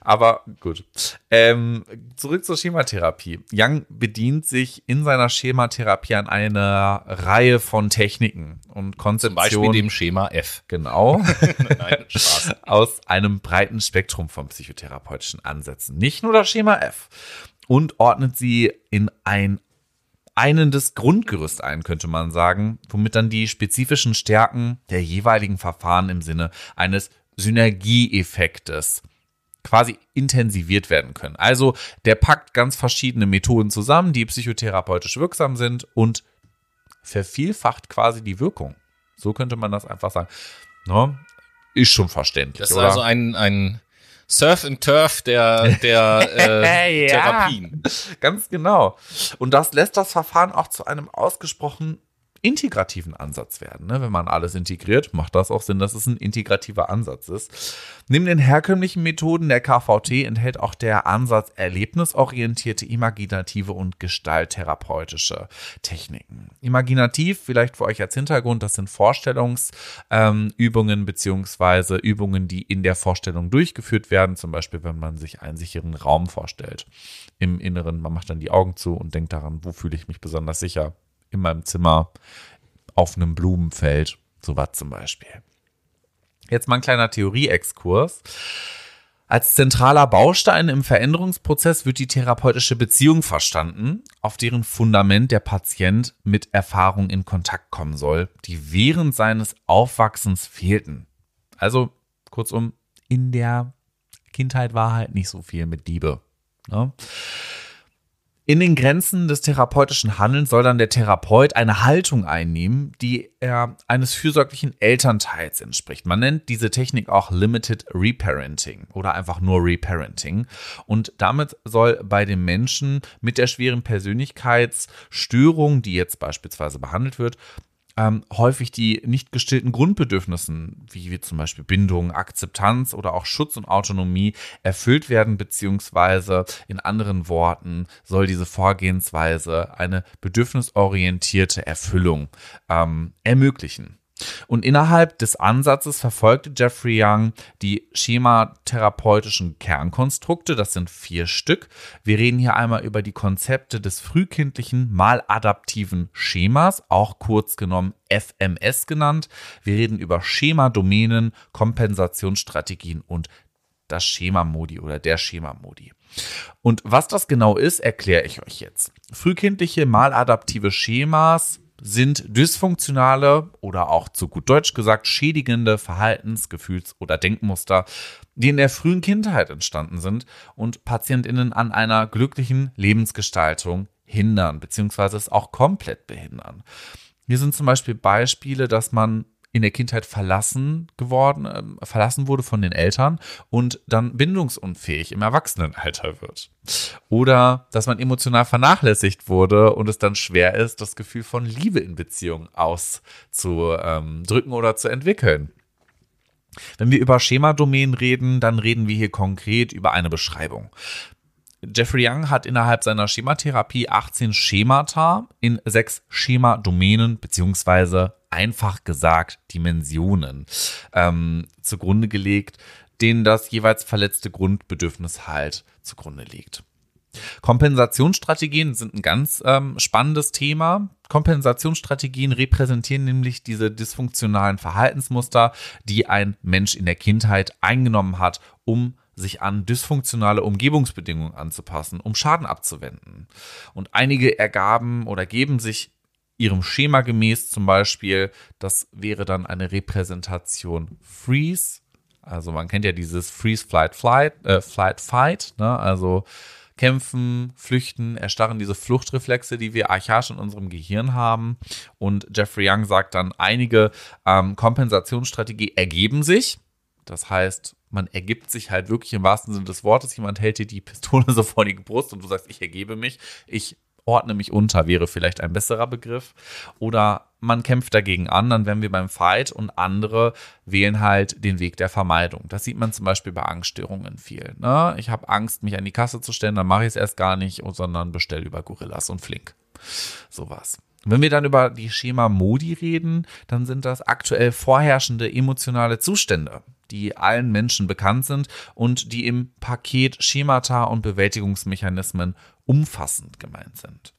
Aber gut. Ähm, zurück zur Schematherapie. Young bedient sich in seiner Schematherapie an einer Reihe von Techniken und
Zum
Konzeptionen.
Beispiel dem Schema F.
genau.
Nein, Spaß.
aus einem breiten Spektrum von psychotherapeutischen Ansätzen. Nicht nur das Schema F. Und ordnet sie in ein einendes Grundgerüst ein, könnte man sagen, womit dann die spezifischen Stärken der jeweiligen Verfahren im Sinne eines Synergieeffektes quasi intensiviert werden können. Also der packt ganz verschiedene Methoden zusammen, die psychotherapeutisch wirksam sind und vervielfacht quasi die Wirkung. So könnte man das einfach sagen. Ne? Ist schon verständlich,
Das ist
oder?
also ein, ein Surf and Turf der, der äh,
Ja.
Therapien.
Ganz genau. Und das lässt das Verfahren auch zu einem ausgesprochen integrativen Ansatz werden. Ne? Wenn man alles integriert, macht das auch Sinn, dass es ein integrativer Ansatz ist. Neben den herkömmlichen Methoden der KVT enthält auch der Ansatz erlebnisorientierte, imaginative und gestalttherapeutische Techniken. Imaginativ, vielleicht für euch als Hintergrund, das sind Vorstellungsübungen beziehungsweise Übungen, die in der Vorstellung durchgeführt werden, zum Beispiel wenn man sich einen sicheren Raum vorstellt. Im Inneren, man macht dann die Augen zu und denkt daran, wo fühle ich mich besonders sicher? In meinem Zimmer, auf einem Blumenfeld, sowas zum Beispiel. Jetzt mal ein kleiner Theorie-Exkurs. Als zentraler Baustein im Veränderungsprozess wird die therapeutische Beziehung verstanden, auf deren Fundament der Patient mit Erfahrung in Kontakt kommen soll, die während seines Aufwachsens fehlten. Also kurzum, in der Kindheit war halt nicht so viel mit Liebe. Ne? In den Grenzen des therapeutischen Handelns soll dann der Therapeut eine Haltung einnehmen, die er eines fürsorglichen Elternteils entspricht. Man nennt diese Technik auch Limited Reparenting oder einfach nur Reparenting. Und damit soll bei dem Menschen mit der schweren Persönlichkeitsstörung, die jetzt beispielsweise behandelt wird, ähm, häufig die nicht gestillten Grundbedürfnissen, wie, wie zum Beispiel Bindung, Akzeptanz oder auch Schutz und Autonomie, erfüllt werden, beziehungsweise in anderen Worten soll diese Vorgehensweise eine bedürfnisorientierte Erfüllung ähm, ermöglichen. Und innerhalb des Ansatzes verfolgte Jeffrey Young die schematherapeutischen Kernkonstrukte. Das sind vier Stück. Wir reden hier einmal über die Konzepte des frühkindlichen maladaptiven Schemas, auch kurz genommen FMS genannt. Wir reden über Schemadomänen, Kompensationsstrategien und das Schemamodi oder der Schemamodi. Und was das genau ist, erkläre ich euch jetzt. Frühkindliche maladaptive Schemas sind dysfunktionale oder auch zu gut Deutsch gesagt schädigende Verhaltens-, Gefühls- oder Denkmuster, die in der frühen Kindheit entstanden sind und PatientInnen an einer glücklichen Lebensgestaltung hindern, beziehungsweise es auch komplett behindern. Hier sind zum Beispiel Beispiele, dass man in der Kindheit verlassen geworden, äh, verlassen wurde von den Eltern und dann bindungsunfähig im Erwachsenenalter wird. Oder dass man emotional vernachlässigt wurde und es dann schwer ist, das Gefühl von Liebe in Beziehungen auszudrücken oder zu entwickeln. Wenn wir über Schemadomänen reden, dann reden wir hier konkret über eine Beschreibung. Jeffrey Young hat innerhalb seiner Schematherapie 18 Schemata in sechs Schemadomänen beziehungsweise einfach gesagt Dimensionen ähm, zugrunde gelegt, denen das jeweils verletzte Grundbedürfnis halt zugrunde liegt. Kompensationsstrategien sind ein ganz ähm, spannendes Thema. Kompensationsstrategien repräsentieren nämlich diese dysfunktionalen Verhaltensmuster, die ein Mensch in der Kindheit eingenommen hat, um sich an dysfunktionale Umgebungsbedingungen anzupassen, um Schaden abzuwenden. Und einige ergaben oder geben sich ihrem Schema gemäß zum Beispiel, das wäre dann eine Repräsentation Freeze. Also man kennt ja dieses Freeze, Flight, Flight, äh, Flight, Fight, ne? also kämpfen, flüchten, erstarren diese Fluchtreflexe, die wir archaisch in unserem Gehirn haben. Und Jeffrey Young sagt dann, einige ähm, Kompensationsstrategie ergeben sich. Das heißt, man ergibt sich halt wirklich im wahrsten Sinne des Wortes. Jemand hält dir die Pistole so vor die Brust und du sagst, ich ergebe mich. Ich ordne mich unter, wäre vielleicht ein besserer Begriff. Oder man kämpft dagegen an, dann wären wir beim Fight und andere wählen halt den Weg der Vermeidung. Das sieht man zum Beispiel bei Angststörungen viel. Ne? Ich habe Angst, mich an die Kasse zu stellen, dann mache ich es erst gar nicht, sondern bestelle über Gorillas und Flink. Sowas. Wenn wir dann über die Schema-Modi reden, dann sind das aktuell vorherrschende emotionale Zustände die allen Menschen bekannt sind und die im Paket Schemata und Bewältigungsmechanismen umfassend gemeint sind.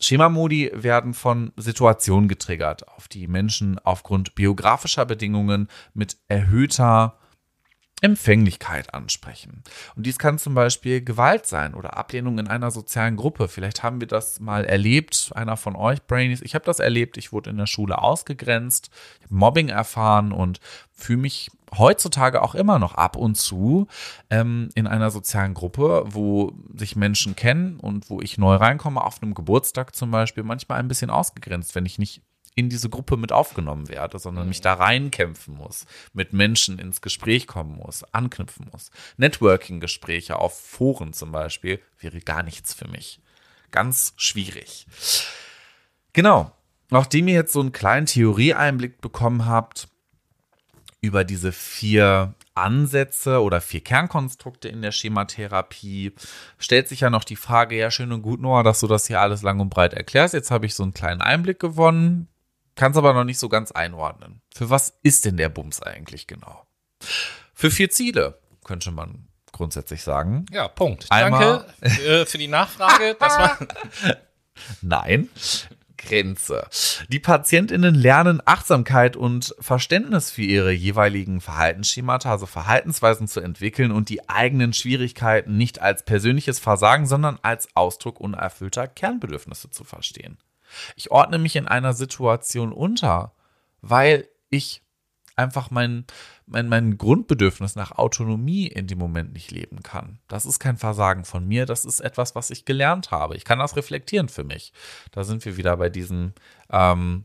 Schemamodi werden von Situationen getriggert, auf die Menschen aufgrund biografischer Bedingungen mit erhöhter Empfänglichkeit ansprechen. Und dies kann zum Beispiel Gewalt sein oder Ablehnung in einer sozialen Gruppe. Vielleicht haben wir das mal erlebt, einer von euch, Brainies. Ich habe das erlebt, ich wurde in der Schule ausgegrenzt, Mobbing erfahren und fühle mich heutzutage auch immer noch ab und zu ähm, in einer sozialen Gruppe, wo sich Menschen kennen und wo ich neu reinkomme, auf einem Geburtstag zum Beispiel, manchmal ein bisschen ausgegrenzt, wenn ich nicht in diese Gruppe mit aufgenommen werde, sondern mich da reinkämpfen muss, mit Menschen ins Gespräch kommen muss, anknüpfen muss. Networking-Gespräche auf Foren zum Beispiel wäre gar nichts für mich. Ganz schwierig. Genau. Nachdem ihr jetzt so einen kleinen Theorieeinblick bekommen habt über diese vier Ansätze oder vier Kernkonstrukte in der Schematherapie, stellt sich ja noch die Frage, ja schön und gut, Noah, dass du das hier alles lang und breit erklärst. Jetzt habe ich so einen kleinen Einblick gewonnen kann es aber noch nicht so ganz einordnen. Für was ist denn der Bums eigentlich genau? Für vier Ziele, könnte man grundsätzlich sagen.
Ja, Punkt. Einmal Danke äh, für die Nachfrage. Das war
Nein. Grenze. Die PatientInnen lernen Achtsamkeit und Verständnis für ihre jeweiligen Verhaltensschemata, also Verhaltensweisen zu entwickeln und die eigenen Schwierigkeiten nicht als persönliches Versagen, sondern als Ausdruck unerfüllter Kernbedürfnisse zu verstehen. Ich ordne mich in einer Situation unter, weil ich einfach mein, mein, mein Grundbedürfnis nach Autonomie in dem Moment nicht leben kann. Das ist kein Versagen von mir, das ist etwas, was ich gelernt habe. Ich kann das reflektieren für mich. Da sind wir wieder bei diesem, ähm,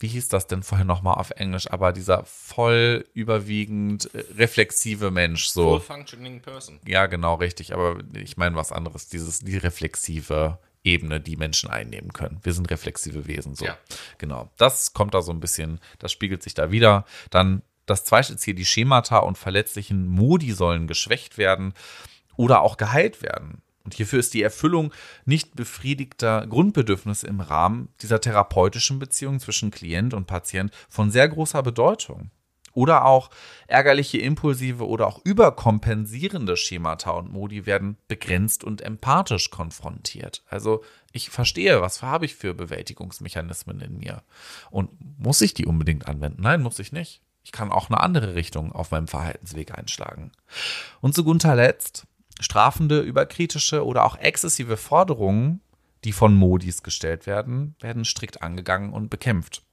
wie hieß das denn vorher nochmal auf Englisch, aber dieser voll überwiegend äh, reflexive Mensch, so. Full functioning person. Ja, genau, richtig, aber ich meine was anderes, dieses, die reflexive Ebene, die Menschen einnehmen können. Wir sind reflexive Wesen, so. Ja. Genau. Das kommt da so ein bisschen, das spiegelt sich da wieder. Dann das zweite Ziel, die Schemata und verletzlichen Modi sollen geschwächt werden oder auch geheilt werden. Und hierfür ist die Erfüllung nicht befriedigter Grundbedürfnisse im Rahmen dieser therapeutischen Beziehung zwischen Klient und Patient von sehr großer Bedeutung. Oder auch ärgerliche, impulsive oder auch überkompensierende Schemata und Modi werden begrenzt und empathisch konfrontiert. Also ich verstehe, was habe ich für Bewältigungsmechanismen in mir. Und muss ich die unbedingt anwenden? Nein, muss ich nicht. Ich kann auch eine andere Richtung auf meinem Verhaltensweg einschlagen. Und zu guter Letzt, strafende, überkritische oder auch exzessive Forderungen, die von Modis gestellt werden, werden strikt angegangen und bekämpft.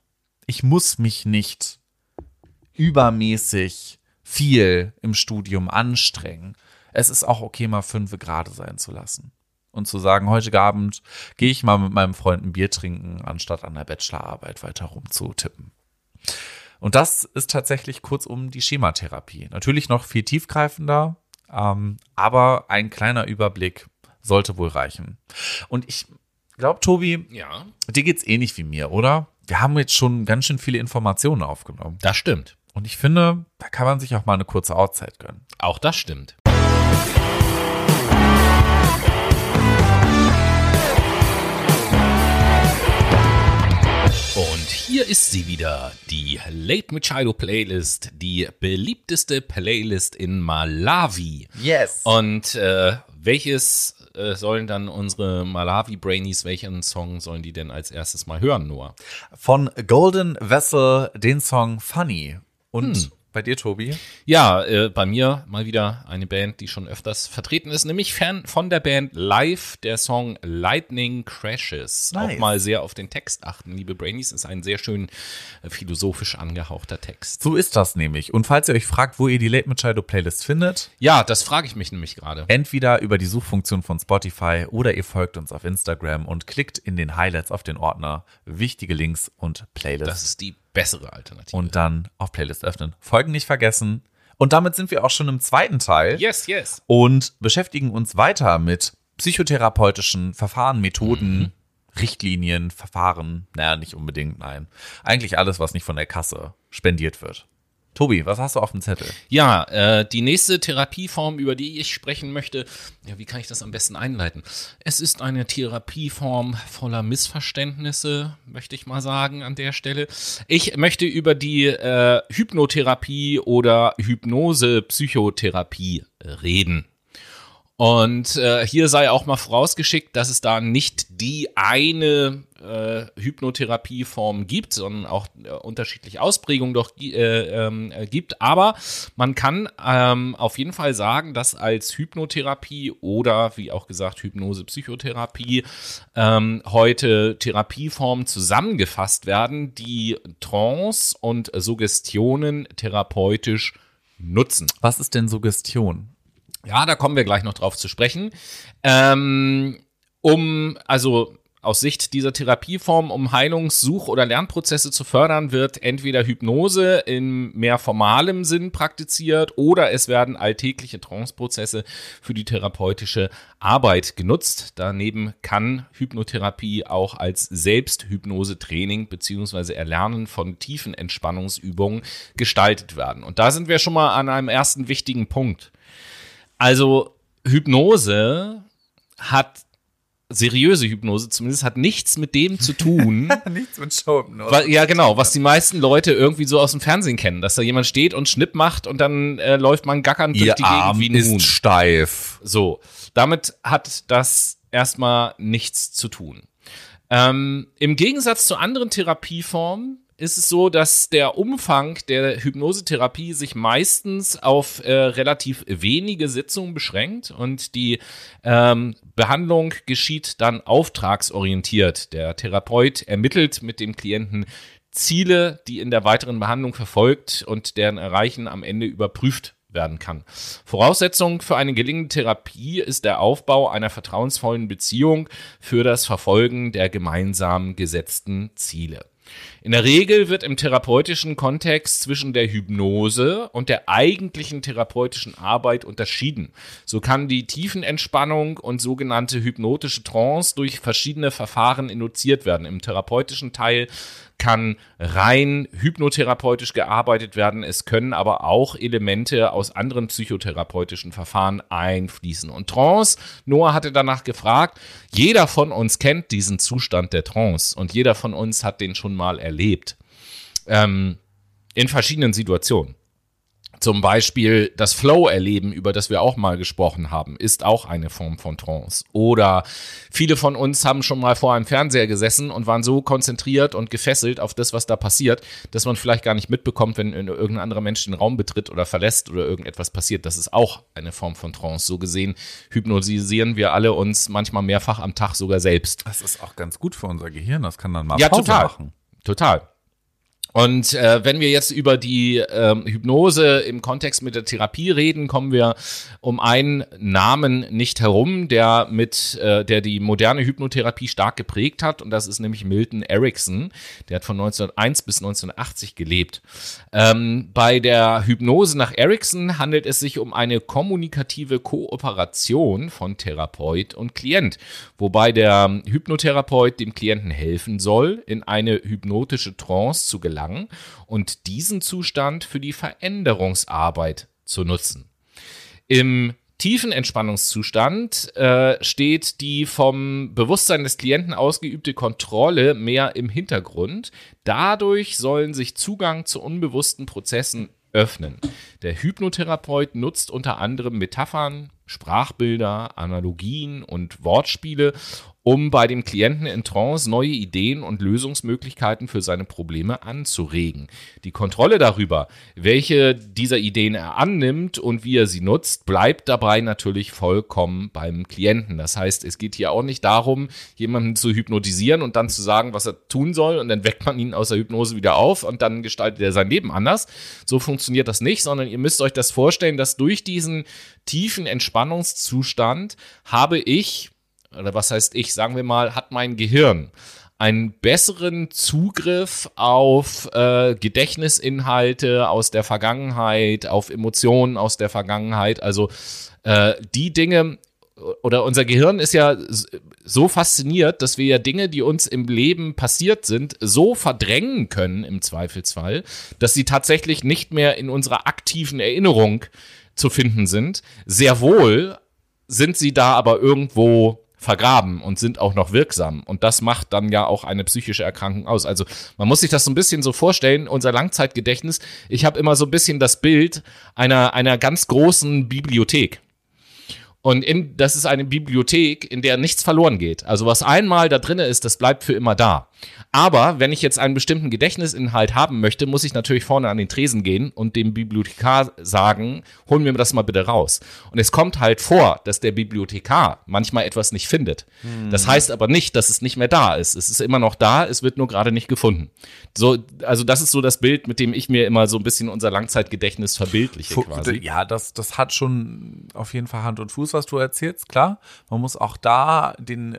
Ich muss mich nicht übermäßig viel im Studium anstrengen. Es ist auch okay, mal fünf gerade sein zu lassen. Und zu sagen, heute Abend gehe ich mal mit meinem Freund ein Bier trinken, anstatt an der Bachelorarbeit weiter rumzutippen. Und das ist tatsächlich kurzum die Schematherapie. Natürlich noch viel tiefgreifender, ähm, aber ein kleiner Überblick sollte wohl reichen. Und ich glaube, Tobi,
Ja,
dir geht's ähnlich wie mir, oder? Wir haben jetzt schon ganz schön viele Informationen aufgenommen.
das stimmt.
Und ich finde, da kann man sich auch mal eine kurze Auszeit gönnen.
Auch das stimmt. Und hier ist sie wieder, die Late Machado Playlist, die beliebteste Playlist in Malawi.
Yes.
Und äh, welches äh, sollen dann unsere Malawi-Brainies, welchen Song sollen die denn als erstes mal hören, Noah?
Von Golden Vessel den Song Funny. Und bei dir, Tobi?
Ja, äh, bei mir mal wieder eine Band, die schon öfters vertreten ist, nämlich Fan von der Band Live, der Song Lightning Crashes.
Nice.
Auch mal sehr auf den Text achten, liebe Brainies, ist ein sehr schön äh, philosophisch angehauchter Text.
So ist das nämlich. Und falls ihr euch fragt, wo ihr die Late Machado Playlist findet,
Ja, das frage ich mich nämlich gerade.
entweder über die Suchfunktion von Spotify oder ihr folgt uns auf Instagram und klickt in den Highlights auf den Ordner wichtige Links und Playlists.
Das ist die bessere Alternative.
und dann auf Playlist öffnen. Folgen nicht vergessen. Und damit sind wir auch schon im zweiten Teil.
yes, yes.
und beschäftigen uns weiter mit psychotherapeutischen Verfahren, Methoden, Richtlinien, Verfahren. Naja, nicht unbedingt, nein. Eigentlich alles, was nicht von der Kasse spendiert wird. Tobi, was hast du auf dem Zettel?
Ja, äh, die nächste Therapieform, über die ich sprechen möchte, ja, wie kann ich das am besten einleiten? Es ist eine Therapieform voller Missverständnisse, möchte ich mal sagen an der Stelle. Ich möchte über die äh, Hypnotherapie oder Hypnose-Psychotherapie reden. Und äh, hier sei auch mal vorausgeschickt, dass es da nicht die eine äh, Hypnotherapieform gibt, sondern auch äh, unterschiedliche Ausprägungen doch äh, ähm, äh, gibt. Aber man kann ähm, auf jeden Fall sagen, dass als Hypnotherapie oder wie auch gesagt Hypnose-Psychotherapie ähm, heute Therapieformen zusammengefasst werden, die Trance und Suggestionen therapeutisch nutzen.
Was ist denn Suggestion?
Ja, da kommen wir gleich noch drauf zu sprechen. Ähm, um, also aus Sicht dieser Therapieform, um Heilungssuch- oder Lernprozesse zu fördern, wird entweder Hypnose in mehr formalem Sinn praktiziert oder es werden alltägliche Tranceprozesse für die therapeutische Arbeit genutzt. Daneben kann Hypnotherapie auch als Selbsthypnose-Training beziehungsweise Erlernen von tiefen Entspannungsübungen gestaltet werden. Und da sind wir schon mal an einem ersten wichtigen Punkt. Also Hypnose hat seriöse Hypnose zumindest hat nichts mit dem zu tun.
Nichts mit Showhypnose.
Weil, ja, genau, was die meisten Leute irgendwie so aus dem Fernsehen kennen, dass da jemand steht und Schnipp macht und dann äh, läuft man gackernd durch
Ihr
die Gegend
Arm
wie ein
ist
Huhn.
steif.
So, damit hat das erstmal nichts zu tun. Ähm, Im Gegensatz zu anderen Therapieformen ist es so, dass der Umfang der Hypnosetherapie sich meistens auf äh, relativ wenige Sitzungen beschränkt und die ähm, Behandlung geschieht dann auftragsorientiert. Der Therapeut ermittelt mit dem Klienten Ziele, die in der weiteren Behandlung verfolgt und deren Erreichen am Ende überprüft werden kann. Voraussetzung für eine gelingende Therapie ist der Aufbau einer vertrauensvollen Beziehung für das Verfolgen der gemeinsam gesetzten Ziele. In der Regel wird im therapeutischen Kontext zwischen der Hypnose und der eigentlichen therapeutischen Arbeit unterschieden. So kann die Tiefenentspannung und sogenannte hypnotische Trance durch verschiedene Verfahren induziert werden. Im therapeutischen Teil kann rein hypnotherapeutisch gearbeitet werden. Es können aber auch Elemente aus anderen psychotherapeutischen Verfahren einfließen. Und Trance, Noah hatte danach gefragt, jeder von uns kennt diesen Zustand der Trance und jeder von uns hat den schon mal erlebt. Ähm, in verschiedenen Situationen. Zum Beispiel das Flow-Erleben, über das wir auch mal gesprochen haben, ist auch eine Form von Trance. Oder viele von uns haben schon mal vor einem Fernseher gesessen und waren so konzentriert und gefesselt auf das, was da passiert, dass man vielleicht gar nicht mitbekommt, wenn irgendein anderer Mensch den Raum betritt oder verlässt oder irgendetwas passiert. Das ist auch eine Form von Trance. So gesehen hypnotisieren wir alle uns manchmal mehrfach am Tag sogar selbst.
Das ist auch ganz gut für unser Gehirn. Das kann dann mal
ja,
Pause
total.
machen.
Total. Und äh, wenn wir jetzt über die ähm, Hypnose im Kontext mit der Therapie reden, kommen wir um einen Namen nicht herum, der mit, äh, der die moderne Hypnotherapie stark geprägt hat, und das ist nämlich Milton Erickson. Der hat von 1901 bis 1980 gelebt. Ähm, bei der Hypnose nach Erickson handelt es sich um eine kommunikative Kooperation von Therapeut und Klient, wobei der Hypnotherapeut dem Klienten helfen soll, in eine hypnotische Trance zu gelangen gelangen und diesen Zustand für die Veränderungsarbeit zu nutzen. Im tiefen Entspannungszustand äh, steht die vom Bewusstsein des Klienten ausgeübte Kontrolle mehr im Hintergrund. Dadurch sollen sich Zugang zu unbewussten Prozessen öffnen. Der Hypnotherapeut nutzt unter anderem Metaphern, Sprachbilder, Analogien und Wortspiele, um bei dem Klienten in Trance neue Ideen und Lösungsmöglichkeiten für seine Probleme anzuregen. Die Kontrolle darüber, welche dieser Ideen er annimmt und wie er sie nutzt, bleibt dabei natürlich vollkommen beim Klienten. Das heißt, es geht hier auch nicht darum, jemanden zu hypnotisieren und dann zu sagen, was er tun soll und dann weckt man ihn aus der Hypnose wieder auf und dann gestaltet er sein Leben anders. So funktioniert das nicht, sondern ihr müsst euch das vorstellen, dass durch diesen tiefen Entspannungszustand habe ich oder was heißt ich, sagen wir mal, hat mein Gehirn einen besseren Zugriff auf äh, Gedächtnisinhalte aus der Vergangenheit, auf Emotionen aus der Vergangenheit. Also äh, die Dinge, oder unser Gehirn ist ja so fasziniert, dass wir ja Dinge, die uns im Leben passiert sind, so verdrängen können im Zweifelsfall, dass sie tatsächlich nicht mehr in unserer aktiven Erinnerung zu finden sind. Sehr wohl sind sie da aber irgendwo vergraben und sind auch noch wirksam. Und das macht dann ja auch eine psychische Erkrankung aus. Also man muss sich das so ein bisschen so vorstellen, unser Langzeitgedächtnis, ich habe immer so ein bisschen das Bild einer, einer ganz großen Bibliothek. Und in, das ist eine Bibliothek, in der nichts verloren geht. Also was einmal da drin ist, das bleibt für immer da. Aber wenn ich jetzt einen bestimmten Gedächtnisinhalt haben möchte, muss ich natürlich vorne an den Tresen gehen und dem Bibliothekar sagen, hol mir das mal bitte raus. Und es kommt halt vor, dass der Bibliothekar manchmal etwas nicht findet. Hm. Das heißt aber nicht, dass es nicht mehr da ist. Es ist immer noch da, es wird nur gerade nicht gefunden. So, also das ist so das Bild, mit dem ich mir immer so ein bisschen unser Langzeitgedächtnis verbildliche quasi.
Ja, das, das hat schon auf jeden Fall Hand und Fuß, was du erzählst, klar. Man muss auch da den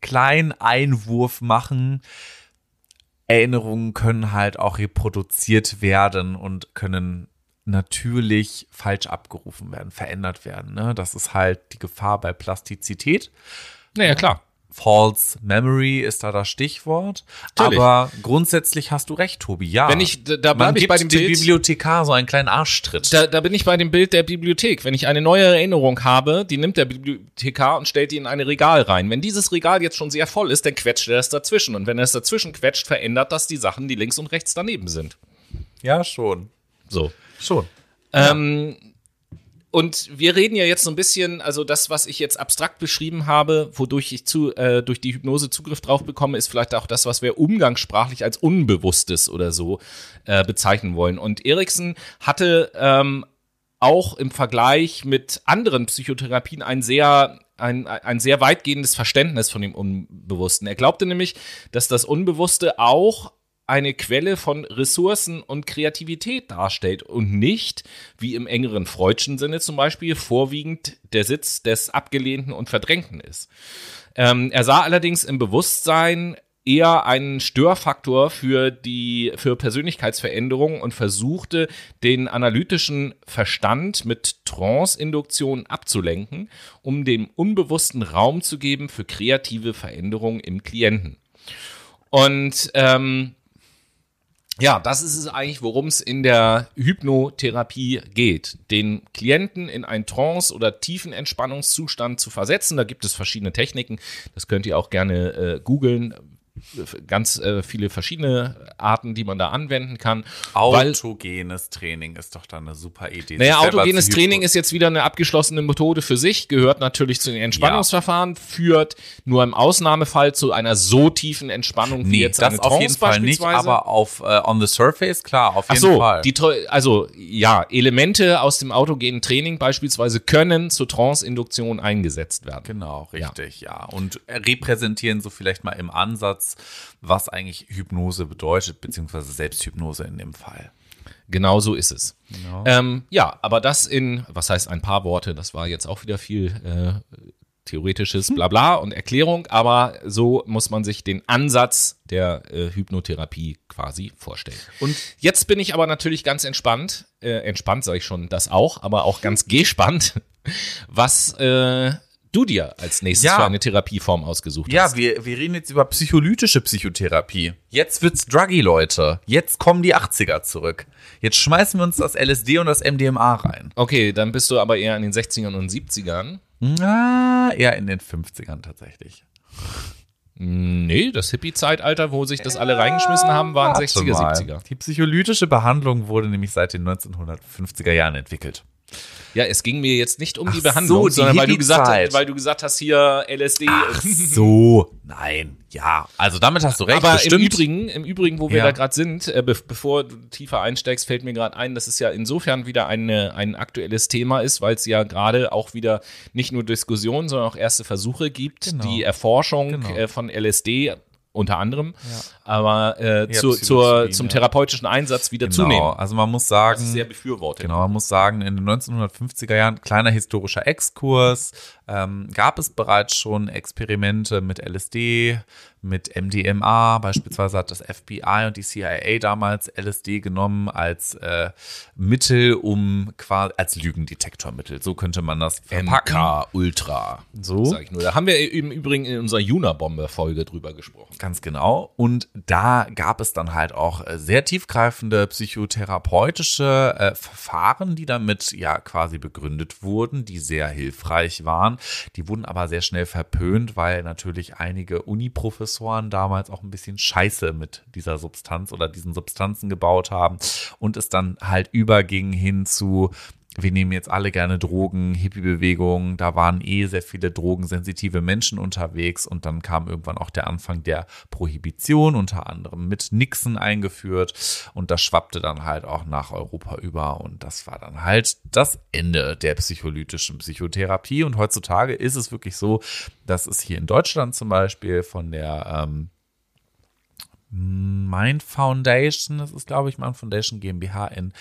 kleinen Einwurf machen. Erinnerungen können halt auch reproduziert werden und können natürlich falsch abgerufen werden, verändert werden. Ne? Das ist halt die Gefahr bei Plastizität.
Naja, klar.
False Memory ist da das Stichwort. Natürlich. Aber grundsätzlich hast du recht, Tobi. Ja.
Wenn ich, da Man ich bei dem
Bild, Bibliothekar so einen kleinen Arschtritt.
Da, da bin ich bei dem Bild der Bibliothek. Wenn ich eine neue Erinnerung habe, die nimmt der Bibliothekar und stellt die in ein Regal rein. Wenn dieses Regal jetzt schon sehr voll ist, dann quetscht er das dazwischen. Und wenn er es dazwischen quetscht, verändert das die Sachen, die links und rechts daneben sind.
Ja, schon.
So.
Schon.
Ähm, und wir reden ja jetzt so ein bisschen, also das, was ich jetzt abstrakt beschrieben habe, wodurch ich zu, äh, durch die Hypnose Zugriff drauf bekomme, ist vielleicht auch das, was wir umgangssprachlich als Unbewusstes oder so äh, bezeichnen wollen. Und Eriksen hatte ähm, auch im Vergleich mit anderen Psychotherapien ein sehr ein, ein sehr weitgehendes Verständnis von dem Unbewussten. Er glaubte nämlich, dass das Unbewusste auch eine Quelle von Ressourcen und Kreativität darstellt und nicht, wie im engeren Freudschen Sinne zum Beispiel, vorwiegend der Sitz des Abgelehnten und Verdrängten ist. Ähm, er sah allerdings im Bewusstsein eher ein Störfaktor für die für Persönlichkeitsveränderungen und versuchte den analytischen Verstand mit Trance-Induktion abzulenken, um dem unbewussten Raum zu geben für kreative Veränderungen im Klienten. Und ähm, ja, das ist es eigentlich, worum es in der Hypnotherapie geht. Den Klienten in einen Trance- oder tiefen Entspannungszustand zu versetzen. Da gibt es verschiedene Techniken. Das könnt ihr auch gerne äh, googeln ganz äh, viele verschiedene Arten, die man da anwenden kann.
Autogenes Training ist doch dann eine super Idee.
Naja, autogenes Training ist jetzt wieder eine abgeschlossene Methode für sich, gehört natürlich zu den Entspannungsverfahren, ja. führt nur im Ausnahmefall zu einer so tiefen Entspannung
wie nee, jetzt das eine auf jeden Fall nicht, aber auf uh, on the surface klar, auf jeden
Ach so,
Fall.
Die, also ja, Elemente aus dem autogenen Training beispielsweise können zur Trance-Induktion eingesetzt werden.
Genau, richtig, ja. ja. Und repräsentieren so vielleicht mal im Ansatz was eigentlich Hypnose bedeutet, beziehungsweise Selbsthypnose in dem Fall.
Genau so ist es. Genau. Ähm, ja, aber das in, was heißt ein paar Worte, das war jetzt auch wieder viel äh, theoretisches Blabla und Erklärung, aber so muss man sich den Ansatz der äh, Hypnotherapie quasi vorstellen. Und jetzt bin ich aber natürlich ganz entspannt, äh, entspannt sage ich schon, das auch, aber auch ganz gespannt, was äh, du dir als nächstes ja. für eine Therapieform ausgesucht
ja,
hast.
Ja, wir, wir reden jetzt über psycholytische Psychotherapie. Jetzt wird's druggy, Leute. Jetzt kommen die 80er zurück. Jetzt schmeißen wir uns das LSD und das MDMA rein.
Okay, dann bist du aber eher in den 60ern und 70ern.
Na, eher in den 50ern tatsächlich.
Nee, das Hippie-Zeitalter, wo sich das alle reingeschmissen haben, waren 60er, mal. 70er.
Die psycholytische Behandlung wurde nämlich seit den 1950er Jahren entwickelt.
Ja, es ging mir jetzt nicht um Ach die Behandlung, so, die sondern weil du, gesagt, weil du gesagt hast, hier LSD.
Ach so, nein, ja. Also damit hast du recht.
Aber bestimmt. im Übrigen, im Übrigen, wo wir ja. da gerade sind, äh, be bevor du tiefer einsteigst, fällt mir gerade ein, dass es ja insofern wieder eine, ein aktuelles Thema ist, weil es ja gerade auch wieder nicht nur Diskussionen, sondern auch erste Versuche gibt, genau. die Erforschung genau. äh, von LSD unter anderem, ja. Aber äh, zu, zur, zum ja. therapeutischen Einsatz wieder
genau.
zunehmen.
Also man muss sagen,
sehr befürwortet.
Genau, man muss sagen, in den 1950er Jahren, kleiner historischer Exkurs, ähm, gab es bereits schon Experimente mit LSD, mit MDMA. Beispielsweise hat das FBI und die CIA damals LSD genommen als äh, Mittel, um quasi als Lügendetektormittel. So könnte man das
verpacken. MK Ultra.
So.
Sag ich nur. Da haben wir im Übrigen in unserer Juna-Bombe-Folge drüber gesprochen.
Ganz genau. Und da gab es dann halt auch äh, sehr tiefgreifende psychotherapeutische äh, Verfahren, die damit ja quasi begründet wurden, die sehr hilfreich waren. Die wurden aber sehr schnell verpönt, weil natürlich einige Uni-Professoren damals auch ein bisschen Scheiße mit dieser Substanz oder diesen Substanzen gebaut haben und es dann halt überging hin zu wir nehmen jetzt alle gerne Drogen, Hippie-Bewegung, da waren eh sehr viele drogensensitive Menschen unterwegs und dann kam irgendwann auch der Anfang der Prohibition, unter anderem mit Nixon eingeführt. Und das schwappte dann halt auch nach Europa über und das war dann halt das Ende der psycholytischen Psychotherapie. Und heutzutage ist es wirklich so, dass es hier in Deutschland zum Beispiel von der ähm, Mind Foundation, das ist glaube ich Mind Foundation GmbH in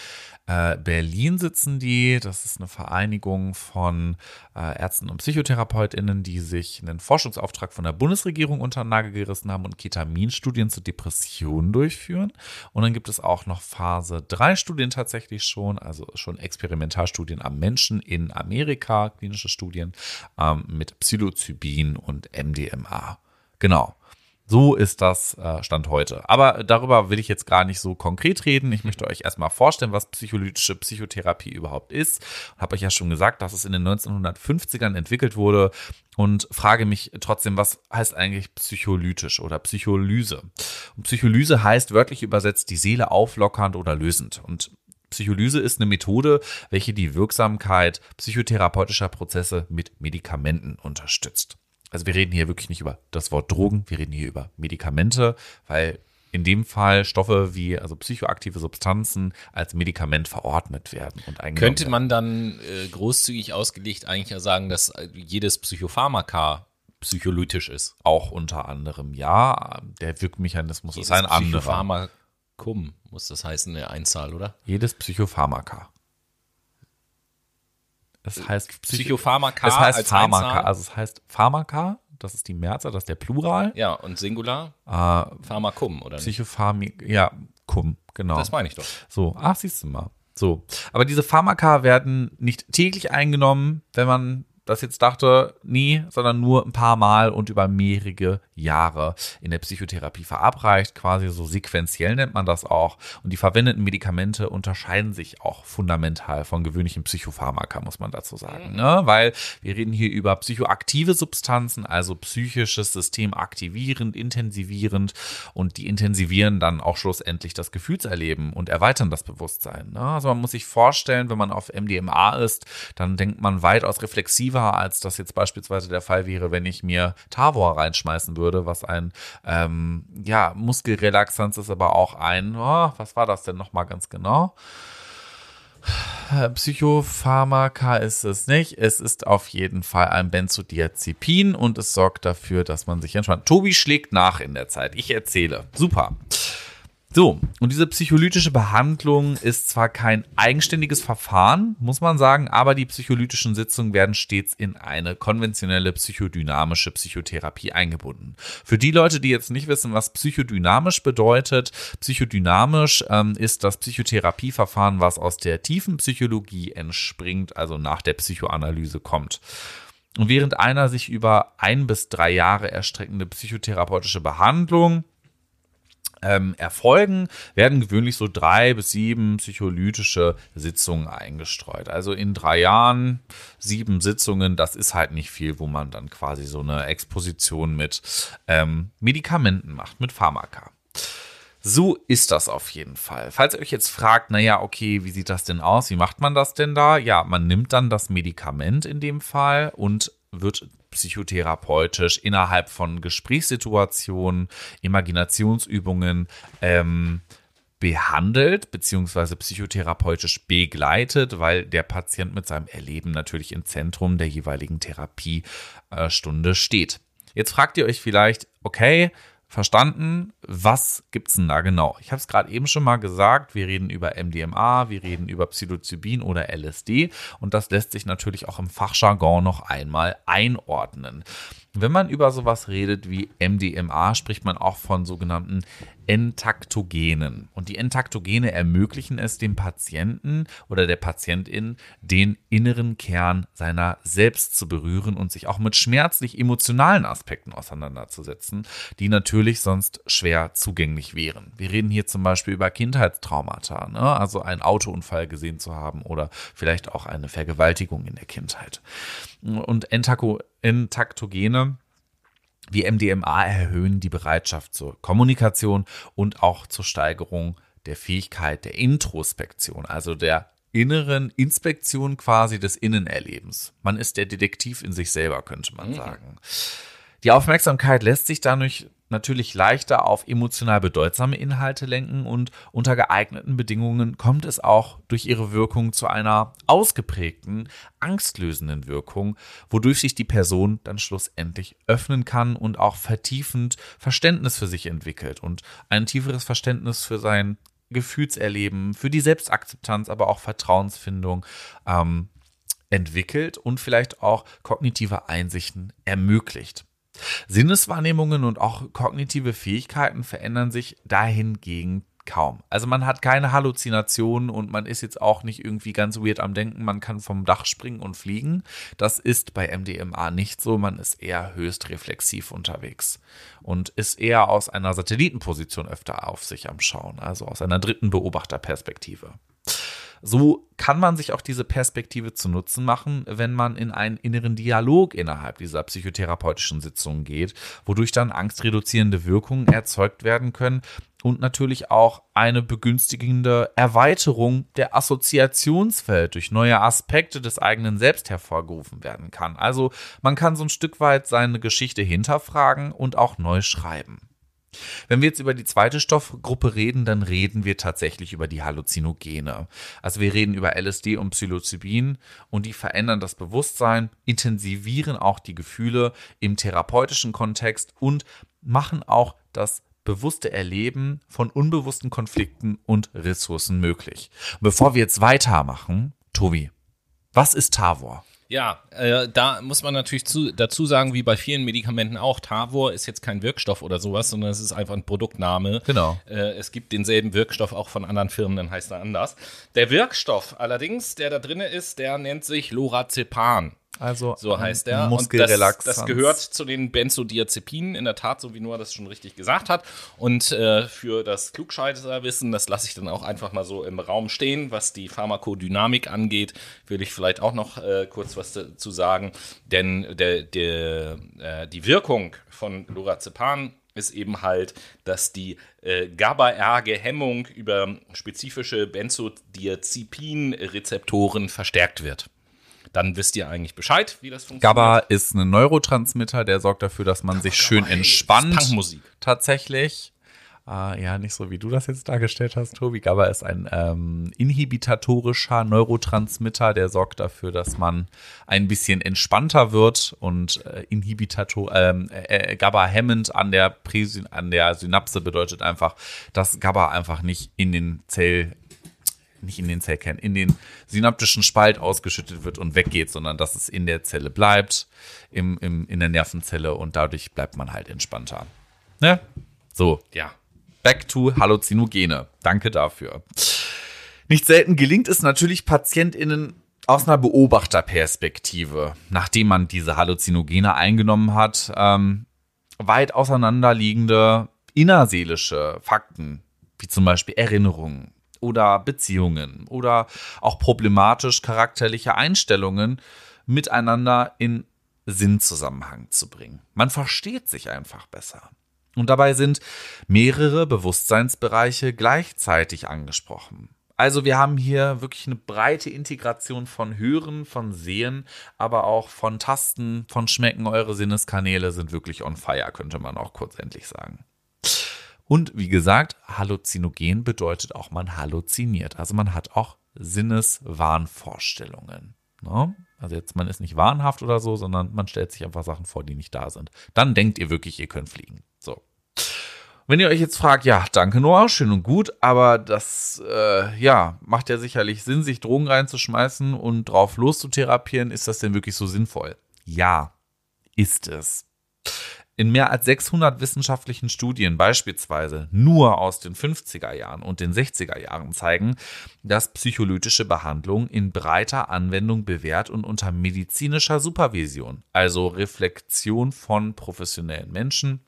äh, Berlin sitzen die. Das ist eine Vereinigung von äh, Ärzten und PsychotherapeutInnen, die sich einen Forschungsauftrag von der Bundesregierung unter den Nagel gerissen haben und Ketaminstudien zu Depressionen durchführen. Und dann gibt es auch noch Phase 3 Studien tatsächlich schon, also schon Experimentalstudien am Menschen in Amerika, klinische Studien ähm, mit Psilocybin und MDMA. Genau. So ist das äh, Stand heute. Aber darüber will ich jetzt gar nicht so konkret reden. Ich möchte euch erstmal vorstellen, was psycholytische Psychotherapie überhaupt ist. Habe euch ja schon gesagt, dass es in den 1950ern entwickelt wurde und frage mich trotzdem, was heißt eigentlich psycholytisch oder Psycholyse? Und Psycholyse heißt wörtlich übersetzt die Seele auflockernd oder lösend. Und Psycholyse ist eine Methode, welche die Wirksamkeit psychotherapeutischer Prozesse mit Medikamenten unterstützt. Also wir reden hier wirklich nicht über das Wort Drogen, wir reden hier über Medikamente, weil in dem Fall Stoffe wie also psychoaktive Substanzen als Medikament verordnet werden und
Könnte man dann äh, großzügig ausgelegt eigentlich sagen, dass jedes Psychopharmaka psycholytisch ist?
Auch unter anderem, ja. Der Wirkmechanismus jedes ist ein anderer.
Psychopharmakum muss das heißen, eine Einzahl, oder?
Jedes Psychopharmaka.
Es heißt Psychopharmaka.
Es heißt Pharmaka. Also es heißt Pharmaka. Das ist die Mehrzahl, das ist der Plural.
Ja, und Singular?
Äh,
Pharmakum, oder nicht?
Psychopharmik, ja, cum, genau.
Das meine ich doch.
So, ach, siehst du mal. So. Aber diese Pharmaka werden nicht täglich eingenommen, wenn man das jetzt dachte, nie, sondern nur ein paar Mal und über mehrere Jahre in der Psychotherapie verabreicht, quasi so sequenziell nennt man das auch. Und die verwendeten Medikamente unterscheiden sich auch fundamental von gewöhnlichen Psychopharmaka, muss man dazu sagen. Ne? Weil wir reden hier über psychoaktive Substanzen, also psychisches System aktivierend, intensivierend und die intensivieren dann auch schlussendlich das Gefühlserleben und erweitern das Bewusstsein. Ne? Also man muss sich vorstellen, wenn man auf MDMA ist, dann denkt man weitaus reflexiver effektiver, als das jetzt beispielsweise der Fall wäre, wenn ich mir Tavor reinschmeißen würde, was ein ähm, ja, Muskelrelaxanz ist, aber auch ein, oh, was war das denn nochmal ganz genau? Psychopharmaka ist es nicht. Es ist auf jeden Fall ein Benzodiazepin und es sorgt dafür, dass man sich entspannt. Tobi schlägt nach in der Zeit. Ich erzähle. Super. So, und diese psycholytische Behandlung ist zwar kein eigenständiges Verfahren, muss man sagen, aber die psycholytischen Sitzungen werden stets in eine konventionelle psychodynamische Psychotherapie eingebunden. Für die Leute, die jetzt nicht wissen, was psychodynamisch bedeutet, psychodynamisch ähm, ist das Psychotherapieverfahren, was aus der tiefen Psychologie entspringt, also nach der Psychoanalyse kommt. Und während einer sich über ein bis drei Jahre erstreckende psychotherapeutische Behandlung ähm, erfolgen, werden gewöhnlich so drei bis sieben psycholytische Sitzungen eingestreut. Also in drei Jahren sieben Sitzungen, das ist halt nicht viel, wo man dann quasi so eine Exposition mit ähm, Medikamenten macht, mit Pharmaka. So ist das auf jeden Fall. Falls ihr euch jetzt fragt, naja, okay, wie sieht das denn aus? Wie macht man das denn da? Ja, man nimmt dann das Medikament in dem Fall und wird psychotherapeutisch innerhalb von Gesprächssituationen, Imaginationsübungen ähm, behandelt beziehungsweise psychotherapeutisch begleitet, weil der Patient mit seinem Erleben natürlich im Zentrum der jeweiligen Therapiestunde steht. Jetzt fragt ihr euch vielleicht, okay, verstanden, was gibt's denn da genau? Ich habe es gerade eben schon mal gesagt, wir reden über MDMA, wir reden über Psilocybin oder LSD und das lässt sich natürlich auch im Fachjargon noch einmal einordnen. Wenn man über sowas redet wie MDMA, spricht man auch von sogenannten Entaktogenen. Und die Entaktogene ermöglichen es dem Patienten oder der Patientin, den inneren Kern seiner selbst zu berühren und sich auch mit schmerzlich emotionalen Aspekten auseinanderzusetzen, die natürlich sonst schwer zugänglich wären. Wir reden hier zum Beispiel über Kindheitstraumata, ne? also einen Autounfall gesehen zu haben oder vielleicht auch eine Vergewaltigung in der Kindheit. Und Entaktogene wie MDMA erhöhen die Bereitschaft zur Kommunikation und auch zur Steigerung der Fähigkeit der Introspektion, also der inneren Inspektion quasi des Innenerlebens. Man ist der Detektiv in sich selber, könnte man mhm. sagen. Die Aufmerksamkeit lässt sich dadurch natürlich leichter auf emotional bedeutsame Inhalte lenken und unter geeigneten Bedingungen kommt es auch durch ihre Wirkung zu einer ausgeprägten, angstlösenden Wirkung, wodurch sich die Person dann schlussendlich öffnen kann und auch vertiefend Verständnis für sich entwickelt und ein tieferes Verständnis für sein Gefühlserleben, für die Selbstakzeptanz, aber auch Vertrauensfindung ähm, entwickelt und vielleicht auch kognitive Einsichten ermöglicht. Sinneswahrnehmungen und auch kognitive Fähigkeiten verändern sich dahingegen kaum. Also man hat keine Halluzinationen und man ist jetzt auch nicht irgendwie ganz weird am Denken, man kann vom Dach springen und fliegen. Das ist bei MDMA nicht so, man ist eher höchst reflexiv unterwegs und ist eher aus einer Satellitenposition öfter auf sich am Schauen, also aus einer dritten Beobachterperspektive. So kann man sich auch diese Perspektive zu Nutzen machen, wenn man in einen inneren Dialog innerhalb dieser psychotherapeutischen Sitzungen geht, wodurch dann angstreduzierende Wirkungen erzeugt werden können und natürlich auch eine begünstigende Erweiterung der Assoziationsfeld durch neue Aspekte des eigenen Selbst hervorgerufen werden kann. Also man kann so ein Stück weit seine Geschichte hinterfragen und auch neu schreiben. Wenn wir jetzt über die zweite Stoffgruppe reden, dann reden wir tatsächlich über die Halluzinogene. Also wir reden über LSD und Psilocybin und die verändern das Bewusstsein, intensivieren auch die Gefühle im therapeutischen Kontext und machen auch das bewusste Erleben von unbewussten Konflikten und Ressourcen möglich. bevor wir jetzt weitermachen, Tobi, was ist Tavor?
Ja, äh, da muss man natürlich zu, dazu sagen, wie bei vielen Medikamenten auch, Tavor ist jetzt kein Wirkstoff oder sowas, sondern es ist einfach ein Produktname.
Genau.
Äh, es gibt denselben Wirkstoff auch von anderen Firmen, dann heißt er anders. Der Wirkstoff allerdings, der da drin ist, der nennt sich Lorazepam.
Also
So heißt der. Und das,
Muskelrelaxanz.
das gehört zu den Benzodiazepinen, in der Tat, so wie Noah das schon richtig gesagt hat. Und äh, für das Klugscheißerwissen, das lasse ich dann auch einfach mal so im Raum stehen, was die Pharmakodynamik angeht, will ich vielleicht auch noch äh, kurz was dazu sagen. Denn der, der, äh, die Wirkung von Lorazepam ist eben halt, dass die äh, GABA-R-Gehemmung über spezifische Benzodiazepin-Rezeptoren verstärkt wird. Dann wisst ihr eigentlich Bescheid, wie das funktioniert.
GABA ist ein Neurotransmitter, der sorgt dafür, dass man sich schön
hey, das ist
entspannt.
Punkmusik.
Tatsächlich. Äh, ja, nicht so wie du das jetzt dargestellt hast, Tobi. GABA ist ein ähm, inhibitatorischer Neurotransmitter, der sorgt dafür, dass man ein bisschen entspannter wird und äh, Inhibitator, ähm, äh, GABA hemmend an der, Präsyn an der Synapse bedeutet einfach, dass GABA einfach nicht in den Zell nicht in den Zellkern, in den synaptischen Spalt ausgeschüttet wird und weggeht, sondern dass es in der Zelle bleibt, im, im, in der Nervenzelle und dadurch bleibt man halt entspannter. Ne? So,
Ja.
back to Halluzinogene. Danke dafür. Nicht selten gelingt es natürlich PatientInnen aus einer Beobachterperspektive, nachdem man diese Halluzinogene eingenommen hat, ähm, weit auseinanderliegende innerseelische Fakten, wie zum Beispiel Erinnerungen oder Beziehungen oder auch problematisch charakterliche Einstellungen miteinander in Sinnzusammenhang zu bringen. Man versteht sich einfach besser. Und dabei sind mehrere Bewusstseinsbereiche gleichzeitig angesprochen. Also wir haben hier wirklich eine breite Integration von Hören, von Sehen, aber auch von Tasten, von Schmecken. Eure Sinneskanäle sind wirklich on fire, könnte man auch kurz endlich sagen. Und wie gesagt, halluzinogen bedeutet auch, man halluziniert. Also man hat auch Sinneswahnvorstellungen. Ne? Also jetzt, man ist nicht wahnhaft oder so, sondern man stellt sich einfach Sachen vor, die nicht da sind. Dann denkt ihr wirklich, ihr könnt fliegen. So. Wenn ihr euch jetzt fragt, ja, danke Noah, schön und gut, aber das, äh, ja, macht ja sicherlich Sinn, sich Drogen reinzuschmeißen und drauf loszutherapieren. Ist das denn wirklich so sinnvoll? Ja, ist es. In mehr als 600 wissenschaftlichen Studien, beispielsweise nur aus den 50er Jahren und den 60er Jahren, zeigen, dass psycholytische Behandlung in breiter Anwendung bewährt und unter medizinischer Supervision, also Reflexion von professionellen Menschen,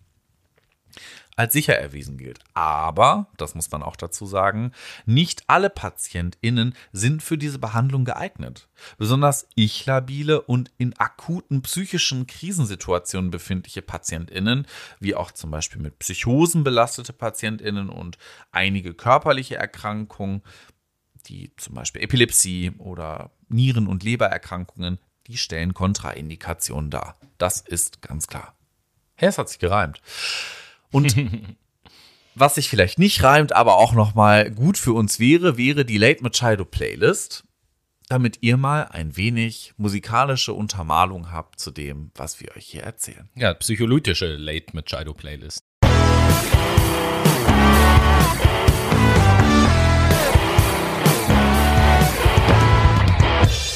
als sicher erwiesen gilt. Aber, das muss man auch dazu sagen, nicht alle PatientInnen sind für diese Behandlung geeignet. Besonders ich-labile und in akuten psychischen Krisensituationen befindliche PatientInnen, wie auch zum Beispiel mit Psychosen belastete PatientInnen und einige körperliche Erkrankungen, die zum Beispiel Epilepsie oder Nieren- und Lebererkrankungen, die stellen Kontraindikationen dar. Das ist ganz klar. Es hat sich gereimt. Und was sich vielleicht nicht reimt, aber auch nochmal gut für uns wäre, wäre die Late Machado Playlist, damit ihr mal ein wenig musikalische Untermalung habt zu dem, was wir euch hier erzählen.
Ja, psycholytische Late Machado Playlist.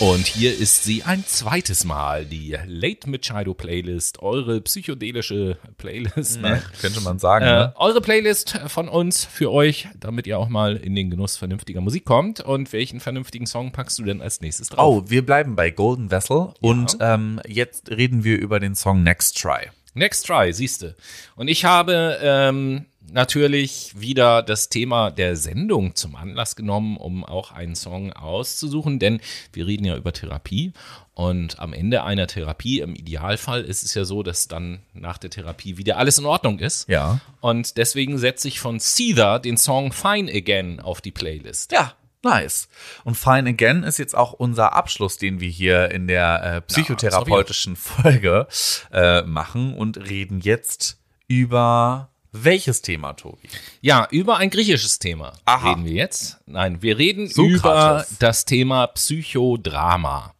Und hier ist sie ein zweites Mal, die Late Machado Playlist, eure psychedelische Playlist. Ne?
Könnte man sagen.
Äh,
ne?
eure Playlist von uns für euch, damit ihr auch mal in den Genuss vernünftiger Musik kommt. Und welchen vernünftigen Song packst du denn als nächstes drauf?
Oh, wir bleiben bei Golden Vessel und ähm, jetzt reden wir über den Song Next Try.
Next Try, siehste. Und ich habe ähm, natürlich wieder das Thema der Sendung zum Anlass genommen, um auch einen Song auszusuchen, denn wir reden ja über Therapie und am Ende einer Therapie, im Idealfall, ist es ja so, dass dann nach der Therapie wieder alles in Ordnung ist.
Ja.
Und deswegen setze ich von Seether den Song Fine Again auf die Playlist.
Ja, nice. Und Fine Again ist jetzt auch unser Abschluss, den wir hier in der äh, psychotherapeutischen Folge äh, machen und reden jetzt über welches Thema, Tobi?
Ja, über ein griechisches Thema
Aha.
reden wir jetzt. Nein, wir reden
Sokrates.
über das Thema Psychodrama.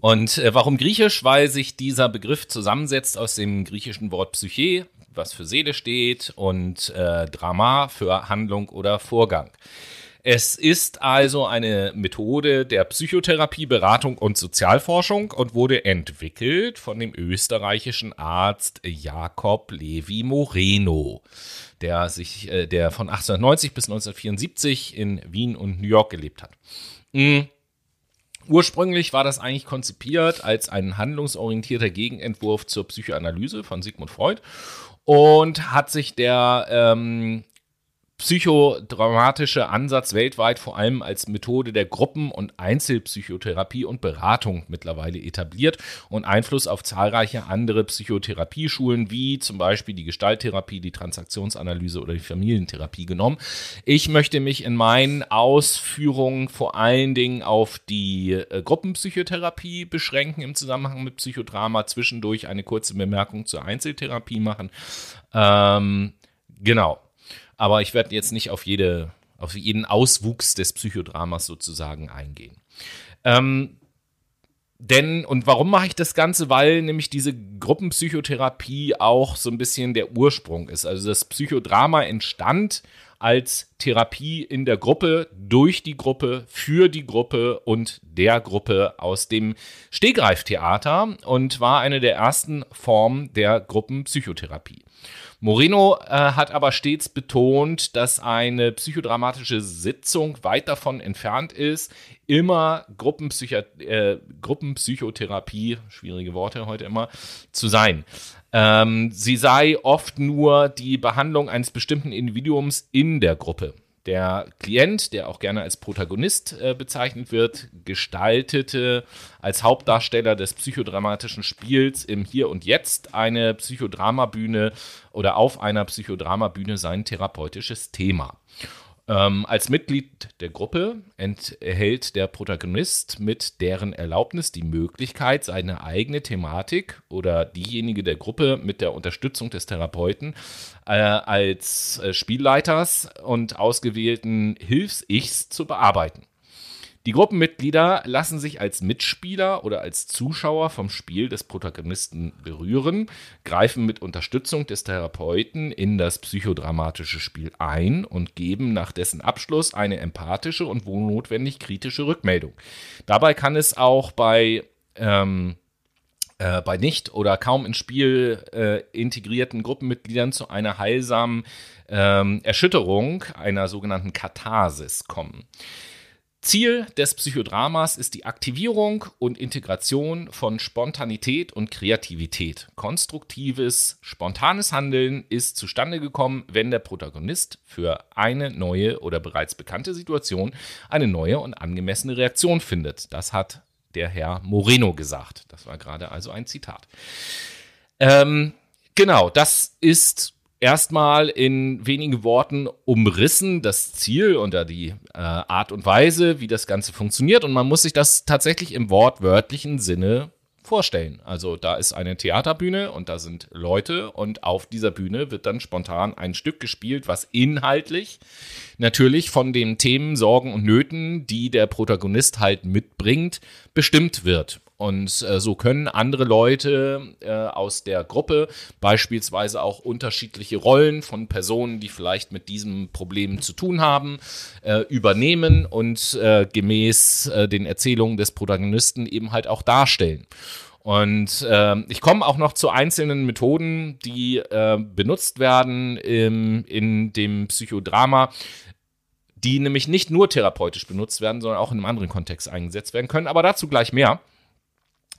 Und äh, warum griechisch? Weil sich dieser Begriff zusammensetzt aus dem griechischen Wort Psyche, was für Seele steht, und äh, Drama für Handlung oder Vorgang. Es ist also eine Methode der Psychotherapie, Beratung und Sozialforschung und wurde entwickelt von dem österreichischen Arzt Jakob Levi Moreno, der sich, äh, der von 1890 bis 1974 in Wien und New York gelebt hat. Mhm. Ursprünglich war das eigentlich konzipiert als ein handlungsorientierter Gegenentwurf zur Psychoanalyse von Sigmund Freud und hat sich der ähm, psychodramatische Ansatz weltweit vor allem als Methode der Gruppen- und Einzelpsychotherapie und Beratung mittlerweile etabliert und Einfluss auf zahlreiche andere Psychotherapieschulen wie zum Beispiel die Gestalttherapie, die Transaktionsanalyse oder die Familientherapie genommen. Ich möchte mich in meinen Ausführungen vor allen Dingen auf die äh, Gruppenpsychotherapie beschränken im Zusammenhang mit Psychodrama, zwischendurch eine kurze Bemerkung zur Einzeltherapie machen. Ähm, genau. Aber ich werde jetzt nicht auf, jede, auf jeden Auswuchs des Psychodramas sozusagen eingehen. Ähm, denn, und warum mache ich das Ganze? Weil nämlich diese Gruppenpsychotherapie auch so ein bisschen der Ursprung ist. Also das Psychodrama entstand als Therapie in der Gruppe, durch die Gruppe, für die Gruppe und der Gruppe aus dem Stegreiftheater und war eine der ersten Formen der Gruppenpsychotherapie. Moreno äh, hat aber stets betont, dass eine psychodramatische Sitzung weit davon entfernt ist, immer äh, Gruppenpsychotherapie, schwierige Worte heute immer, zu sein. Ähm, sie sei oft nur die Behandlung eines bestimmten Individuums in der Gruppe. Der Klient, der auch gerne als Protagonist äh, bezeichnet wird, gestaltete als Hauptdarsteller des psychodramatischen Spiels im Hier und Jetzt eine Psychodramabühne oder auf einer Psychodramabühne sein therapeutisches Thema. Ähm, als Mitglied der Gruppe enthält der Protagonist mit deren Erlaubnis die Möglichkeit, seine eigene Thematik oder diejenige der Gruppe mit der Unterstützung des Therapeuten äh, als äh, Spielleiters und ausgewählten Hilfs-Ichs zu bearbeiten. Die Gruppenmitglieder lassen sich als Mitspieler oder als Zuschauer vom Spiel des Protagonisten berühren, greifen mit Unterstützung des Therapeuten in das psychodramatische Spiel ein und geben nach dessen Abschluss eine empathische und wo notwendig kritische Rückmeldung. Dabei kann es auch bei ähm, äh, bei nicht oder kaum ins Spiel äh, integrierten Gruppenmitgliedern zu einer heilsamen ähm, Erschütterung, einer sogenannten Katharsis kommen. Ziel des Psychodramas ist die Aktivierung und Integration von Spontanität und Kreativität. Konstruktives, spontanes Handeln ist zustande gekommen, wenn der Protagonist für eine neue oder bereits bekannte Situation eine neue und angemessene Reaktion findet. Das hat der Herr Moreno gesagt. Das war gerade also ein Zitat. Ähm, genau, das ist erstmal in wenigen Worten umrissen, das Ziel und die äh, Art und Weise, wie das Ganze funktioniert. Und man muss sich das tatsächlich im wortwörtlichen Sinne vorstellen. Also da ist eine Theaterbühne und da sind Leute und auf dieser Bühne wird dann spontan ein Stück gespielt, was inhaltlich natürlich von den Themen, Sorgen und Nöten, die der Protagonist halt mitbringt, bestimmt wird. Und äh, so können andere Leute äh, aus der Gruppe beispielsweise auch unterschiedliche Rollen von Personen, die vielleicht mit diesem Problem zu tun haben, äh, übernehmen und äh, gemäß äh, den Erzählungen des Protagonisten eben halt auch darstellen. Und äh, ich komme auch noch zu einzelnen Methoden, die äh, benutzt werden im, in dem Psychodrama, die nämlich nicht nur therapeutisch benutzt werden, sondern auch in einem anderen Kontext eingesetzt werden können. Aber dazu gleich mehr.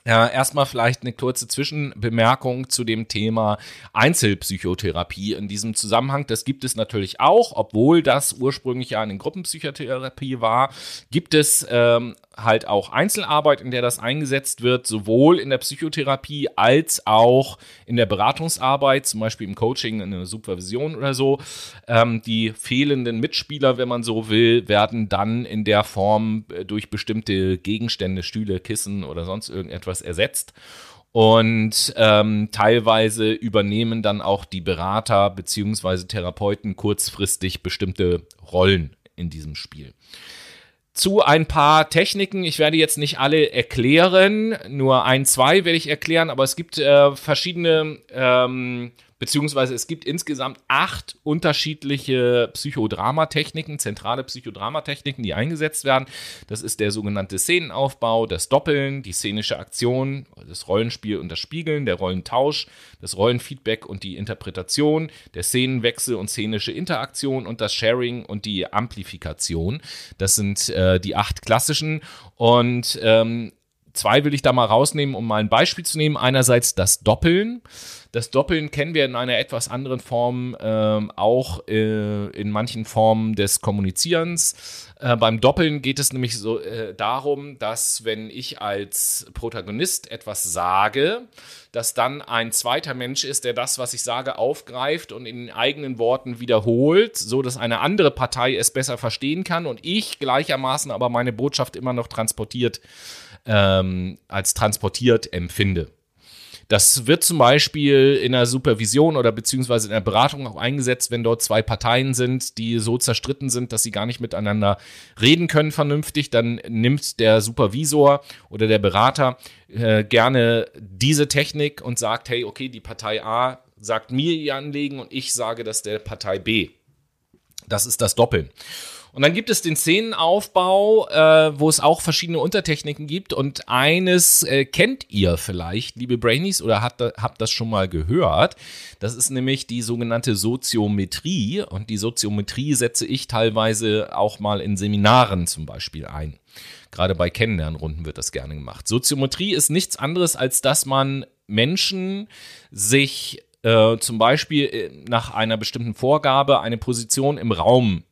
Ja, erstmal vielleicht eine kurze Zwischenbemerkung zu dem Thema Einzelpsychotherapie in diesem Zusammenhang. Das gibt es natürlich auch, obwohl das ursprünglich ja eine Gruppenpsychotherapie war, gibt es ähm, halt auch Einzelarbeit, in der das eingesetzt wird, sowohl in der Psychotherapie als auch in der Beratungsarbeit, zum Beispiel im Coaching, in der Supervision oder so. Ähm, die fehlenden Mitspieler, wenn man so will, werden dann in der Form äh, durch bestimmte Gegenstände, Stühle, Kissen oder sonst irgendetwas ersetzt. Und ähm, teilweise übernehmen dann auch die Berater bzw. Therapeuten kurzfristig bestimmte Rollen in diesem Spiel zu ein paar Techniken. Ich werde jetzt nicht alle erklären, nur ein, zwei werde ich erklären, aber es gibt äh, verschiedene ähm, beziehungsweise es gibt insgesamt acht unterschiedliche Psychodramatechniken, zentrale Psychodramatechniken, die eingesetzt werden. Das ist der sogenannte Szenenaufbau, das Doppeln, die szenische Aktion, das Rollenspiel und das Spiegeln, der Rollentausch, das Rollenfeedback und die Interpretation, der Szenenwechsel und szenische Interaktion und das Sharing und die Amplifikation. Das sind äh, die acht klassischen und ähm, zwei will ich da mal rausnehmen, um mal ein Beispiel zu nehmen. Einerseits das Doppeln. Das Doppeln kennen wir in einer etwas anderen Form ähm, auch äh, in manchen Formen des Kommunizierens. Äh, beim Doppeln geht es nämlich so äh, darum, dass wenn ich als Protagonist etwas sage, dass dann ein zweiter Mensch ist, der das, was ich sage, aufgreift und in eigenen Worten wiederholt, so dass eine andere Partei es besser verstehen kann und ich gleichermaßen aber meine Botschaft immer noch transportiert ähm, als transportiert empfinde. Das wird zum Beispiel in der Supervision oder beziehungsweise in der Beratung auch eingesetzt, wenn dort zwei Parteien sind, die so zerstritten sind, dass sie gar nicht miteinander reden können vernünftig. Dann nimmt der Supervisor oder der Berater äh, gerne diese Technik und sagt, hey, okay, die Partei A sagt mir ihr Anliegen und ich sage das der Partei B. Das ist das Doppeln. Und dann gibt es den Szenenaufbau, äh, wo es auch verschiedene Untertechniken gibt. Und eines äh, kennt ihr vielleicht, liebe Brainies, oder habt, habt das schon mal gehört. Das ist nämlich die sogenannte Soziometrie. Und die Soziometrie setze ich teilweise auch mal in Seminaren zum Beispiel ein. Gerade bei Kennenlernrunden wird das gerne gemacht. Soziometrie ist nichts anderes, als dass man Menschen sich äh, zum Beispiel äh, nach einer bestimmten Vorgabe eine Position im Raum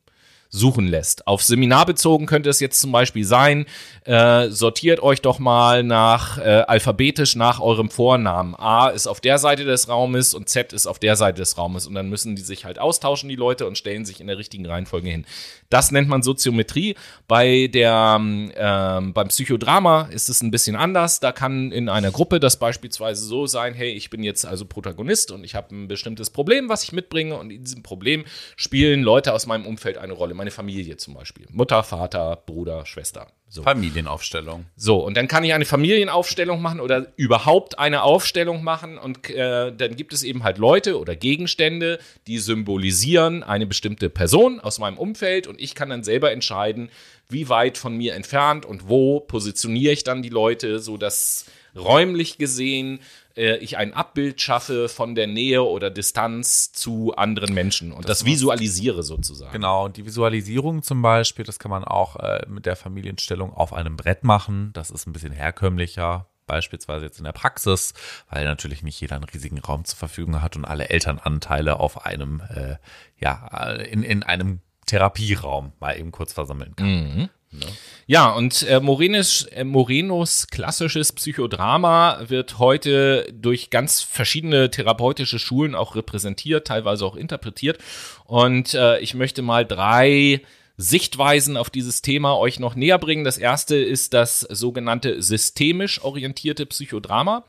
suchen lässt. Auf Seminar bezogen könnte es jetzt zum Beispiel sein, äh, sortiert euch doch mal nach äh, alphabetisch nach eurem Vornamen. A ist auf der Seite des Raumes und Z ist auf der Seite des Raumes und dann müssen die sich halt austauschen, die Leute, und stellen sich in der richtigen Reihenfolge hin. Das nennt man Soziometrie. Bei der, ähm, beim Psychodrama ist es ein bisschen anders. Da kann in einer Gruppe das beispielsweise so sein, hey, ich bin jetzt also Protagonist und ich habe ein bestimmtes Problem, was ich mitbringe und in diesem Problem spielen Leute aus meinem Umfeld eine Rolle. Meine Familie zum Beispiel. Mutter, Vater, Bruder, Schwester.
So. Familienaufstellung.
So, und dann kann ich eine Familienaufstellung machen oder überhaupt eine Aufstellung machen und äh, dann gibt es eben halt Leute oder Gegenstände, die symbolisieren eine bestimmte Person aus meinem Umfeld und ich kann dann selber entscheiden, wie weit von mir entfernt und wo positioniere ich dann die Leute, sodass räumlich gesehen äh, ich ein Abbild schaffe von der Nähe oder Distanz zu anderen Menschen und das, das visualisiere sozusagen.
Genau, und die Visualisierung zum Beispiel, das kann man auch äh, mit der Familienstellung auf einem Brett machen. Das ist ein bisschen herkömmlicher, beispielsweise jetzt in der Praxis, weil natürlich nicht jeder einen riesigen Raum zur Verfügung hat und alle Elternanteile auf einem, äh, ja, in, in einem Therapieraum mal eben kurz versammeln kann. Mhm.
Ne? Ja, und äh, Morenos, äh, Morenos klassisches Psychodrama wird heute durch ganz verschiedene therapeutische Schulen auch repräsentiert, teilweise auch interpretiert. Und äh, ich möchte mal drei Sichtweisen auf dieses Thema euch noch näher bringen. Das erste ist das sogenannte systemisch orientierte Psychodrama.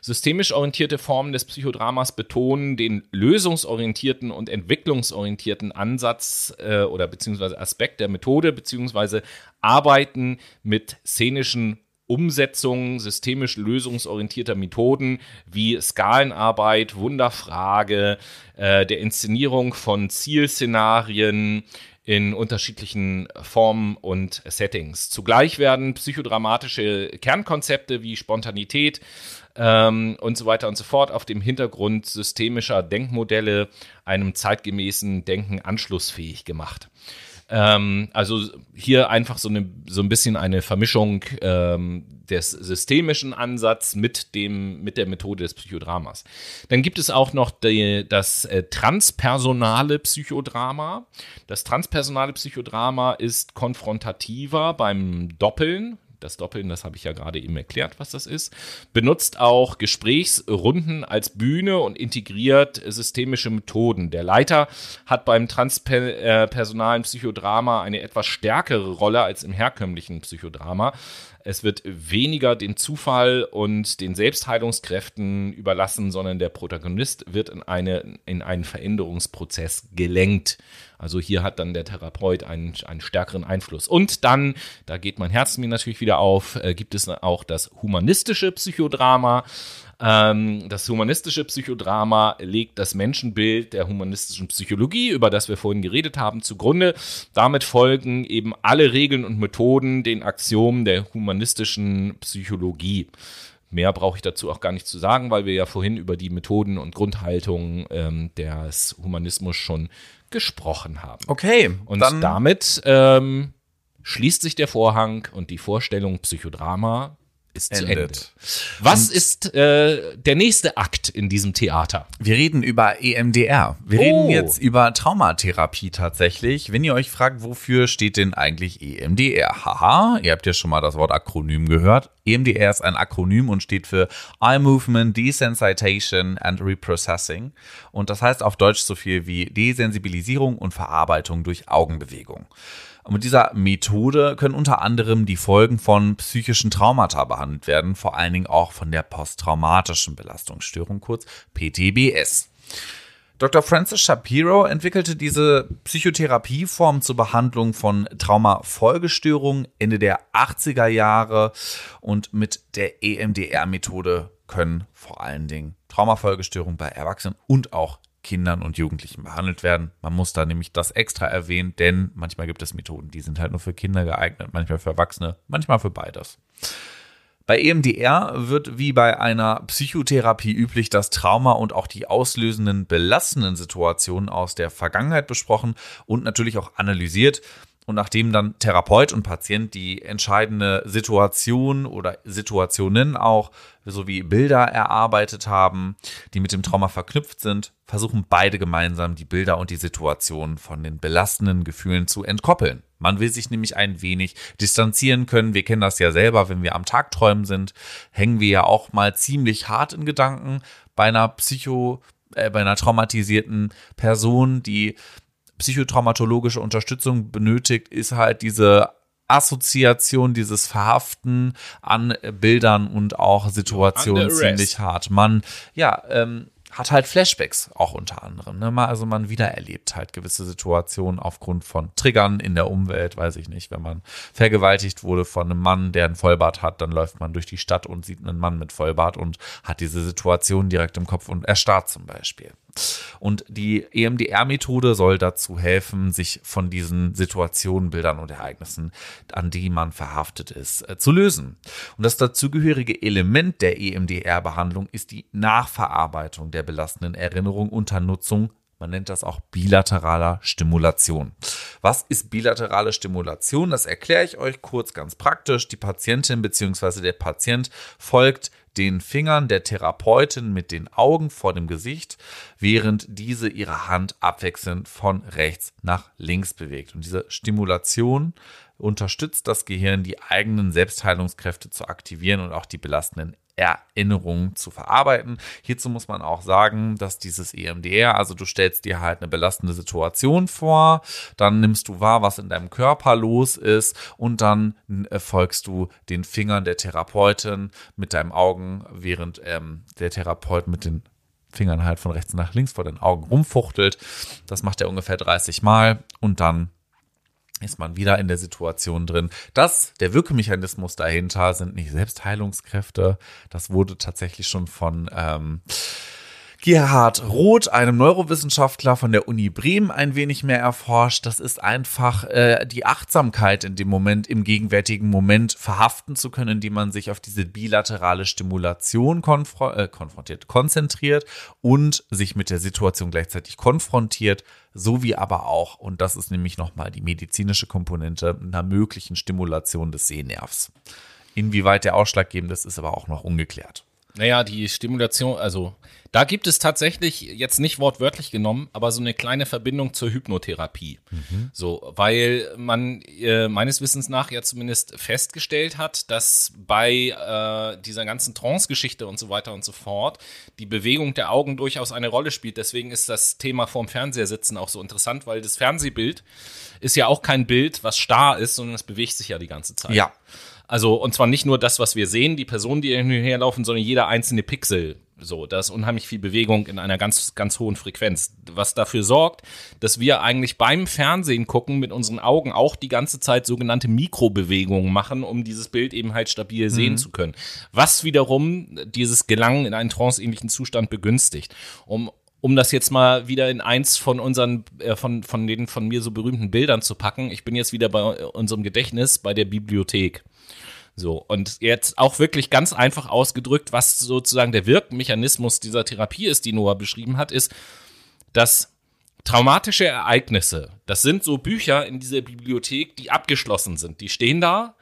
Systemisch orientierte Formen des Psychodramas betonen den lösungsorientierten und entwicklungsorientierten Ansatz äh, oder beziehungsweise Aspekt der Methode beziehungsweise arbeiten mit szenischen Umsetzungen systemisch lösungsorientierter Methoden wie Skalenarbeit, Wunderfrage, äh, der Inszenierung von Zielszenarien, in unterschiedlichen Formen und Settings. Zugleich werden psychodramatische Kernkonzepte wie Spontanität ähm, und so weiter und so fort auf dem Hintergrund systemischer Denkmodelle einem zeitgemäßen Denken anschlussfähig gemacht. Ähm, also hier einfach so, eine, so ein bisschen eine Vermischung ähm, des systemischen Ansatz mit mit der Methode des Psychodramas. Dann gibt es auch noch die, das äh, transpersonale Psychodrama. Das transpersonale Psychodrama ist konfrontativer beim Doppeln das Doppeln, das habe ich ja gerade eben erklärt, was das ist, benutzt auch Gesprächsrunden als Bühne und integriert systemische Methoden. Der Leiter hat beim transpersonalen Psychodrama eine etwas stärkere Rolle als im herkömmlichen Psychodrama. Es wird weniger den Zufall und den Selbstheilungskräften überlassen, sondern der Protagonist wird in, eine, in einen Veränderungsprozess gelenkt. Also hier hat dann der Therapeut einen, einen stärkeren Einfluss. Und dann, da geht mein Herz mir natürlich wieder auf, äh, gibt es auch das humanistische Psychodrama. Ähm, das humanistische Psychodrama legt das Menschenbild der humanistischen Psychologie, über das wir vorhin geredet haben, zugrunde. Damit folgen eben alle Regeln und Methoden den Axiomen der humanistischen Psychologie. Mehr brauche ich dazu auch gar nicht zu sagen, weil wir ja vorhin über die Methoden und Grundhaltungen ähm, des Humanismus schon gesprochen haben.
Okay.
Und damit ähm, schließt sich der Vorhang und die Vorstellung Psychodrama ist zu Ende.
endet.
Was ist äh, der nächste Akt in diesem Theater?
Wir reden über EMDR. Wir
Oh.
reden jetzt über Traumatherapie tatsächlich. Wenn ihr euch fragt, wofür steht denn eigentlich EMDR? Haha, ihr habt ja schon mal das Wort Akronym gehört. EMDR ist ein Akronym und steht für Eye Movement Desensitization and Reprocessing. Und das heißt auf Deutsch so viel wie Desensibilisierung und Verarbeitung durch Augenbewegung. Und mit dieser Methode können unter anderem die Folgen von psychischen Traumata behandelt werden, vor allen Dingen auch von der posttraumatischen Belastungsstörung, kurz PTBS. Dr. Francis Shapiro entwickelte diese Psychotherapieform zur Behandlung von Traumafolgestörungen Ende der 80er Jahre und mit der EMDR-Methode können vor allen Dingen Traumafolgestörungen bei Erwachsenen und auch Kindern und Jugendlichen behandelt werden. Man muss da nämlich das extra erwähnen, denn manchmal gibt es Methoden, die sind halt nur für Kinder geeignet, manchmal für Erwachsene, manchmal für beides. Bei EMDR wird wie bei einer Psychotherapie üblich das Trauma und auch die auslösenden belastenden Situationen aus der Vergangenheit besprochen und natürlich auch analysiert. Und nachdem dann Therapeut und Patient die entscheidende Situation oder Situationen auch sowie Bilder erarbeitet haben, die mit dem Trauma verknüpft sind, versuchen beide gemeinsam die Bilder und die Situation von den belastenden Gefühlen zu entkoppeln. Man will sich nämlich ein wenig distanzieren können. Wir kennen das ja selber, wenn wir am Tagträumen sind, hängen wir ja auch mal ziemlich hart in Gedanken bei einer Psycho, äh, bei einer traumatisierten Person, die psychotraumatologische Unterstützung benötigt, ist halt diese Assoziation, dieses Verhaften an Bildern und auch Situationen ziemlich hart. Man, ja, ähm, hat halt Flashbacks auch unter anderem. Ne? Also man wiedererlebt halt gewisse Situationen aufgrund von Triggern in der Umwelt, weiß ich nicht. Wenn man vergewaltigt wurde von einem Mann, der einen Vollbart hat, dann läuft man durch die Stadt und sieht einen Mann mit Vollbart und hat diese Situation direkt im Kopf und erstarrt zum Beispiel. Und die EMDR-Methode soll dazu helfen, sich von diesen Situationen, Bildern und Ereignissen, an die man verhaftet ist, äh, zu lösen. Und das dazugehörige Element der EMDR-Behandlung ist die Nachverarbeitung der belastenden Erinnerung unter Nutzung man nennt das auch bilateraler Stimulation. Was ist bilaterale Stimulation? Das erkläre ich euch kurz ganz praktisch. Die Patientin bzw. der Patient folgt den Fingern der Therapeutin mit den Augen vor dem Gesicht, während diese ihre Hand abwechselnd von rechts nach links bewegt. Und diese Stimulation unterstützt das Gehirn, die eigenen Selbstheilungskräfte zu aktivieren und auch die belastenden Erinnerungen zu verarbeiten. Hierzu muss man auch sagen, dass dieses EMDR, also du stellst dir halt eine belastende Situation vor, dann nimmst du wahr, was in deinem Körper los ist und dann äh, folgst du den Fingern der Therapeutin mit deinen Augen, während ähm, der Therapeut mit den Fingern halt von rechts nach links vor den Augen rumfuchtelt. Das macht er ungefähr 30 Mal und dann ist man wieder in der Situation drin. Das, der Wirkmechanismus dahinter sind nicht Selbstheilungskräfte. Das wurde tatsächlich schon von ähm, Gerhard Roth, einem Neurowissenschaftler von der Uni Bremen, ein wenig mehr erforscht. Das ist einfach äh, die Achtsamkeit in dem Moment, im gegenwärtigen Moment verhaften zu können, indem man sich auf diese bilaterale Stimulation konfro äh, konfrontiert, konzentriert und sich mit der Situation gleichzeitig konfrontiert, sowie aber auch, und das ist nämlich nochmal die medizinische Komponente, einer möglichen Stimulation des Sehnervs. Inwieweit der ausschlaggebend ist, ist aber auch noch ungeklärt.
Naja, die Stimulation, also da gibt es tatsächlich, jetzt nicht wortwörtlich genommen, aber so eine kleine Verbindung zur Hypnotherapie. So, weil man äh, meines Wissens nach ja zumindest festgestellt hat, dass bei äh, dieser ganzen Trance-Geschichte und so weiter und so fort die Bewegung der Augen durchaus eine Rolle spielt. Deswegen ist das Thema vorm Fernseher sitzen auch so interessant, weil das Fernsehbild ist ja auch kein Bild, was starr ist, sondern es bewegt sich ja die ganze Zeit.
Ja.
Also, und zwar nicht nur das, was wir sehen, die Personen, die hin und her laufen, sondern jeder einzelne Pixel So, da ist unheimlich viel Bewegung in einer ganz, ganz hohen Frequenz, was dafür sorgt, dass wir eigentlich beim Fernsehen gucken mit unseren Augen auch die ganze Zeit sogenannte Mikrobewegungen machen, um dieses Bild eben halt stabil sehen
Mhm.
zu können. Was wiederum dieses Gelangen in einen tranceähnlichen Zustand begünstigt. Um, um das jetzt mal wieder in eins von unseren, äh, von, von den von mir so berühmten Bildern zu packen, ich bin jetzt wieder bei unserem Gedächtnis bei der Bibliothek. So, und jetzt auch wirklich ganz einfach ausgedrückt, was sozusagen der Wirkmechanismus dieser Therapie ist, die Noah beschrieben hat, ist, dass traumatische Ereignisse, das sind so Bücher in dieser Bibliothek, die abgeschlossen sind. Die stehen da,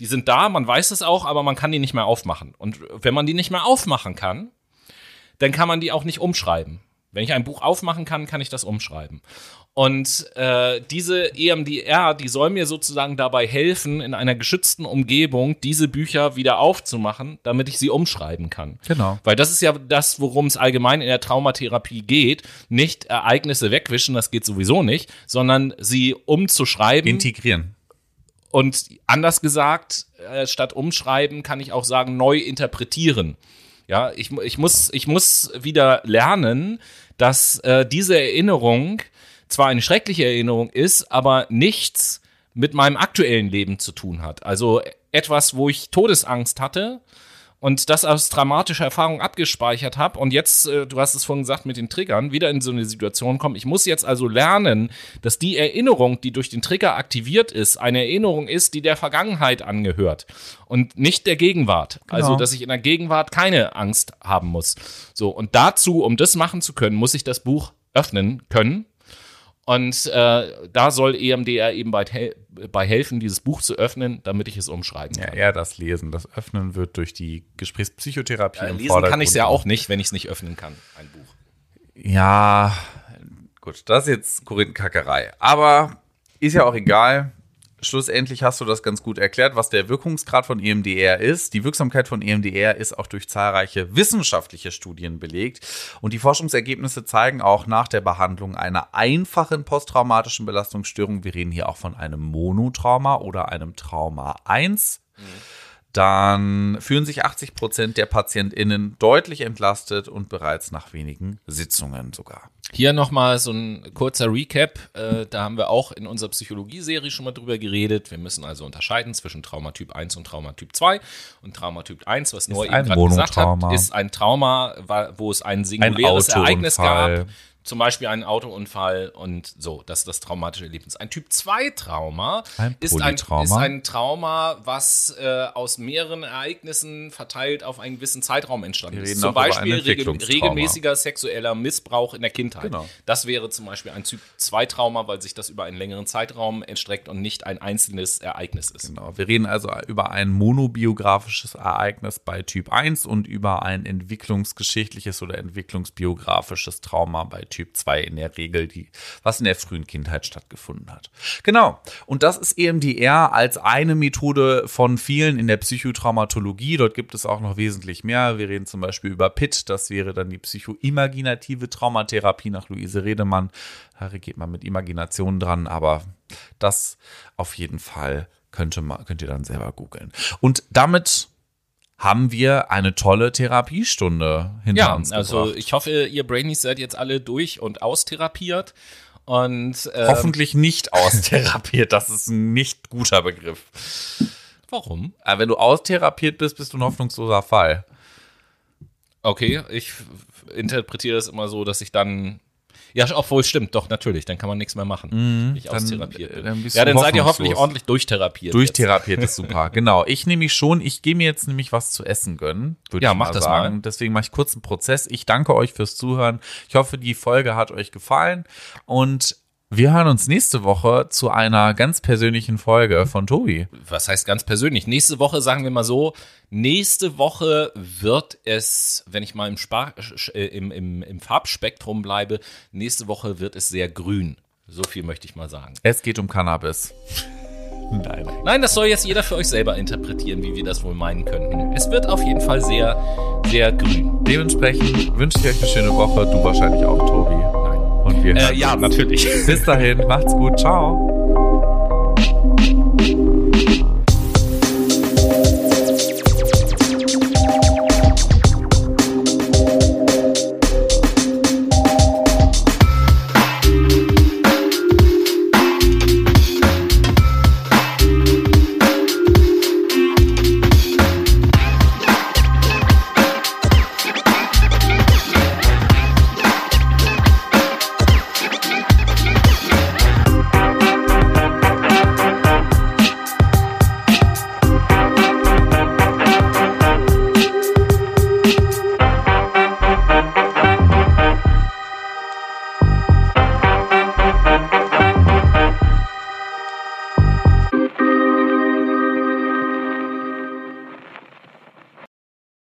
die sind da, man weiß es auch, aber man kann die nicht mehr aufmachen. Und wenn man die nicht mehr aufmachen kann, dann kann man die auch nicht umschreiben. Wenn ich ein Buch aufmachen kann, kann ich das umschreiben. Und äh, diese EMDR, die soll mir sozusagen dabei helfen, in einer geschützten Umgebung diese Bücher wieder aufzumachen, damit ich sie umschreiben kann.
Genau.
Weil das ist ja das, worum es allgemein in der Traumatherapie geht. Nicht Ereignisse wegwischen, das geht sowieso nicht, sondern sie umzuschreiben.
Integrieren.
Und anders gesagt, äh, statt umschreiben kann ich auch sagen, neu interpretieren. Ja, ich, ich, muss, ich muss wieder lernen, dass äh, diese Erinnerung zwar eine schreckliche Erinnerung ist, aber nichts mit meinem aktuellen Leben zu tun hat. Also etwas, wo ich Todesangst hatte und das aus dramatischer Erfahrung abgespeichert habe und jetzt, äh, du hast es vorhin gesagt, mit den Triggern wieder in so eine Situation kommen. Ich muss jetzt also lernen, dass die Erinnerung, die durch den Trigger aktiviert ist, eine Erinnerung ist, die der Vergangenheit angehört und nicht der Gegenwart. Also, dass ich in der Gegenwart keine Angst haben muss. So, und dazu, um das machen zu können, muss ich das Buch öffnen können. Und äh, da soll EMDR eben bei, hel bei helfen, dieses Buch zu öffnen, damit ich es umschreiben
Ja,
kann.
eher das Lesen. Das Öffnen wird durch die Gesprächspsychotherapie
Äh,
im
lesen kann ich es ja auch nicht, wenn ich es nicht öffnen kann, ein Buch.
Ja, gut, das ist jetzt Korinthenkackerei. Aber ist ja auch egal. Schlussendlich hast du das ganz gut erklärt, was der Wirkungsgrad von EMDR ist. Die Wirksamkeit von EMDR ist auch durch zahlreiche wissenschaftliche Studien belegt. Und die Forschungsergebnisse zeigen auch nach der Behandlung einer einfachen posttraumatischen Belastungsstörung, wir reden hier auch von einem Monotrauma oder einem Trauma 1, dann fühlen sich 80 Prozent der PatientInnen deutlich entlastet und bereits nach wenigen Sitzungen sogar.
Hier nochmal so ein kurzer Recap. Äh, da haben wir auch in unserer Psychologie-Serie schon mal drüber geredet. Wir müssen also unterscheiden zwischen Traumatyp 1 und Traumatyp 2. Und Traumatyp 1, was Noah
ein
eben gerade gesagt hat, ist ein Trauma, wo es ein singuläres Ereignis
Autounfall.
gab. Zum Beispiel einen Autounfall und so, das ist das traumatische Erlebnis. Ein Typ 2 Trauma
Ein
ist, ein, ist ein Trauma, was äh, aus mehreren Ereignissen verteilt auf einen gewissen Zeitraum entstanden ist. Zum
ein
Beispiel regel, regelmäßiger sexueller Missbrauch in der Kindheit.
Genau.
Das wäre zum Beispiel ein Typ 2 Trauma, weil sich das über einen längeren Zeitraum erstreckt und nicht ein einzelnes Ereignis ist.
Genau. Wir reden also über ein monobiografisches Ereignis bei Typ 1 und über ein entwicklungsgeschichtliches oder entwicklungsbiografisches Trauma bei Typ 2 in der Regel, die, was in der frühen Kindheit stattgefunden hat. Genau. Und das ist EMDR als eine Methode von vielen in der Psychotraumatologie. Dort gibt es auch noch wesentlich mehr. Wir reden zum Beispiel über PIT, das wäre dann die psychoimaginative Traumatherapie nach Luise Redemann. Da geht man mit Imagination dran, aber das auf jeden Fall könnte man, könnt ihr dann selber googeln. Und damit haben wir eine tolle Therapiestunde hinter
Ja,
uns
also
gebracht.
ich hoffe, ihr Brainies seid jetzt alle durch und austherapiert. Und ähm,
Hoffentlich nicht austherapiert, das ist ein nicht guter Begriff.
warum?
Aber wenn du austherapiert bist, bist du ein hoffnungsloser Fall.
Okay, ich interpretiere das immer so, dass ich dann. Ja, obwohl es stimmt, doch, natürlich, dann kann man nichts mehr machen. wenn ich
dann,
austherapiert
äh,
bin.
dann bist
ja, dann seid ihr hoffentlich ordentlich durchtherapiert.
Durchtherapiert ist super, genau. Ich nehme mich schon, ich gehe mir jetzt nämlich was zu essen gönnen, würde
Ja,
ich
mach
mal
das
sagen.
mal.
Deswegen mache ich kurz einen Prozess. Ich danke euch fürs Zuhören. Ich hoffe, die Folge hat euch gefallen und wir hören uns nächste Woche zu einer ganz persönlichen Folge von Tobi.
was heißt ganz persönlich? Nächste Woche, sagen wir mal so, nächste Woche wird es, wenn ich mal im, Spar sch- äh, im, im, im Farbspektrum bleibe, nächste Woche wird es sehr grün. So viel möchte ich mal sagen.
Es geht um Cannabis. Nein.
Nein, das soll jetzt jeder für euch selber interpretieren, wie wir das wohl meinen könnten. Es wird auf jeden Fall sehr, sehr grün.
Dementsprechend wünsche ich euch eine schöne Woche. Du wahrscheinlich auch, Tobi. Wir
Äh, ja, natürlich.
Bis dahin, macht's gut. Ciao.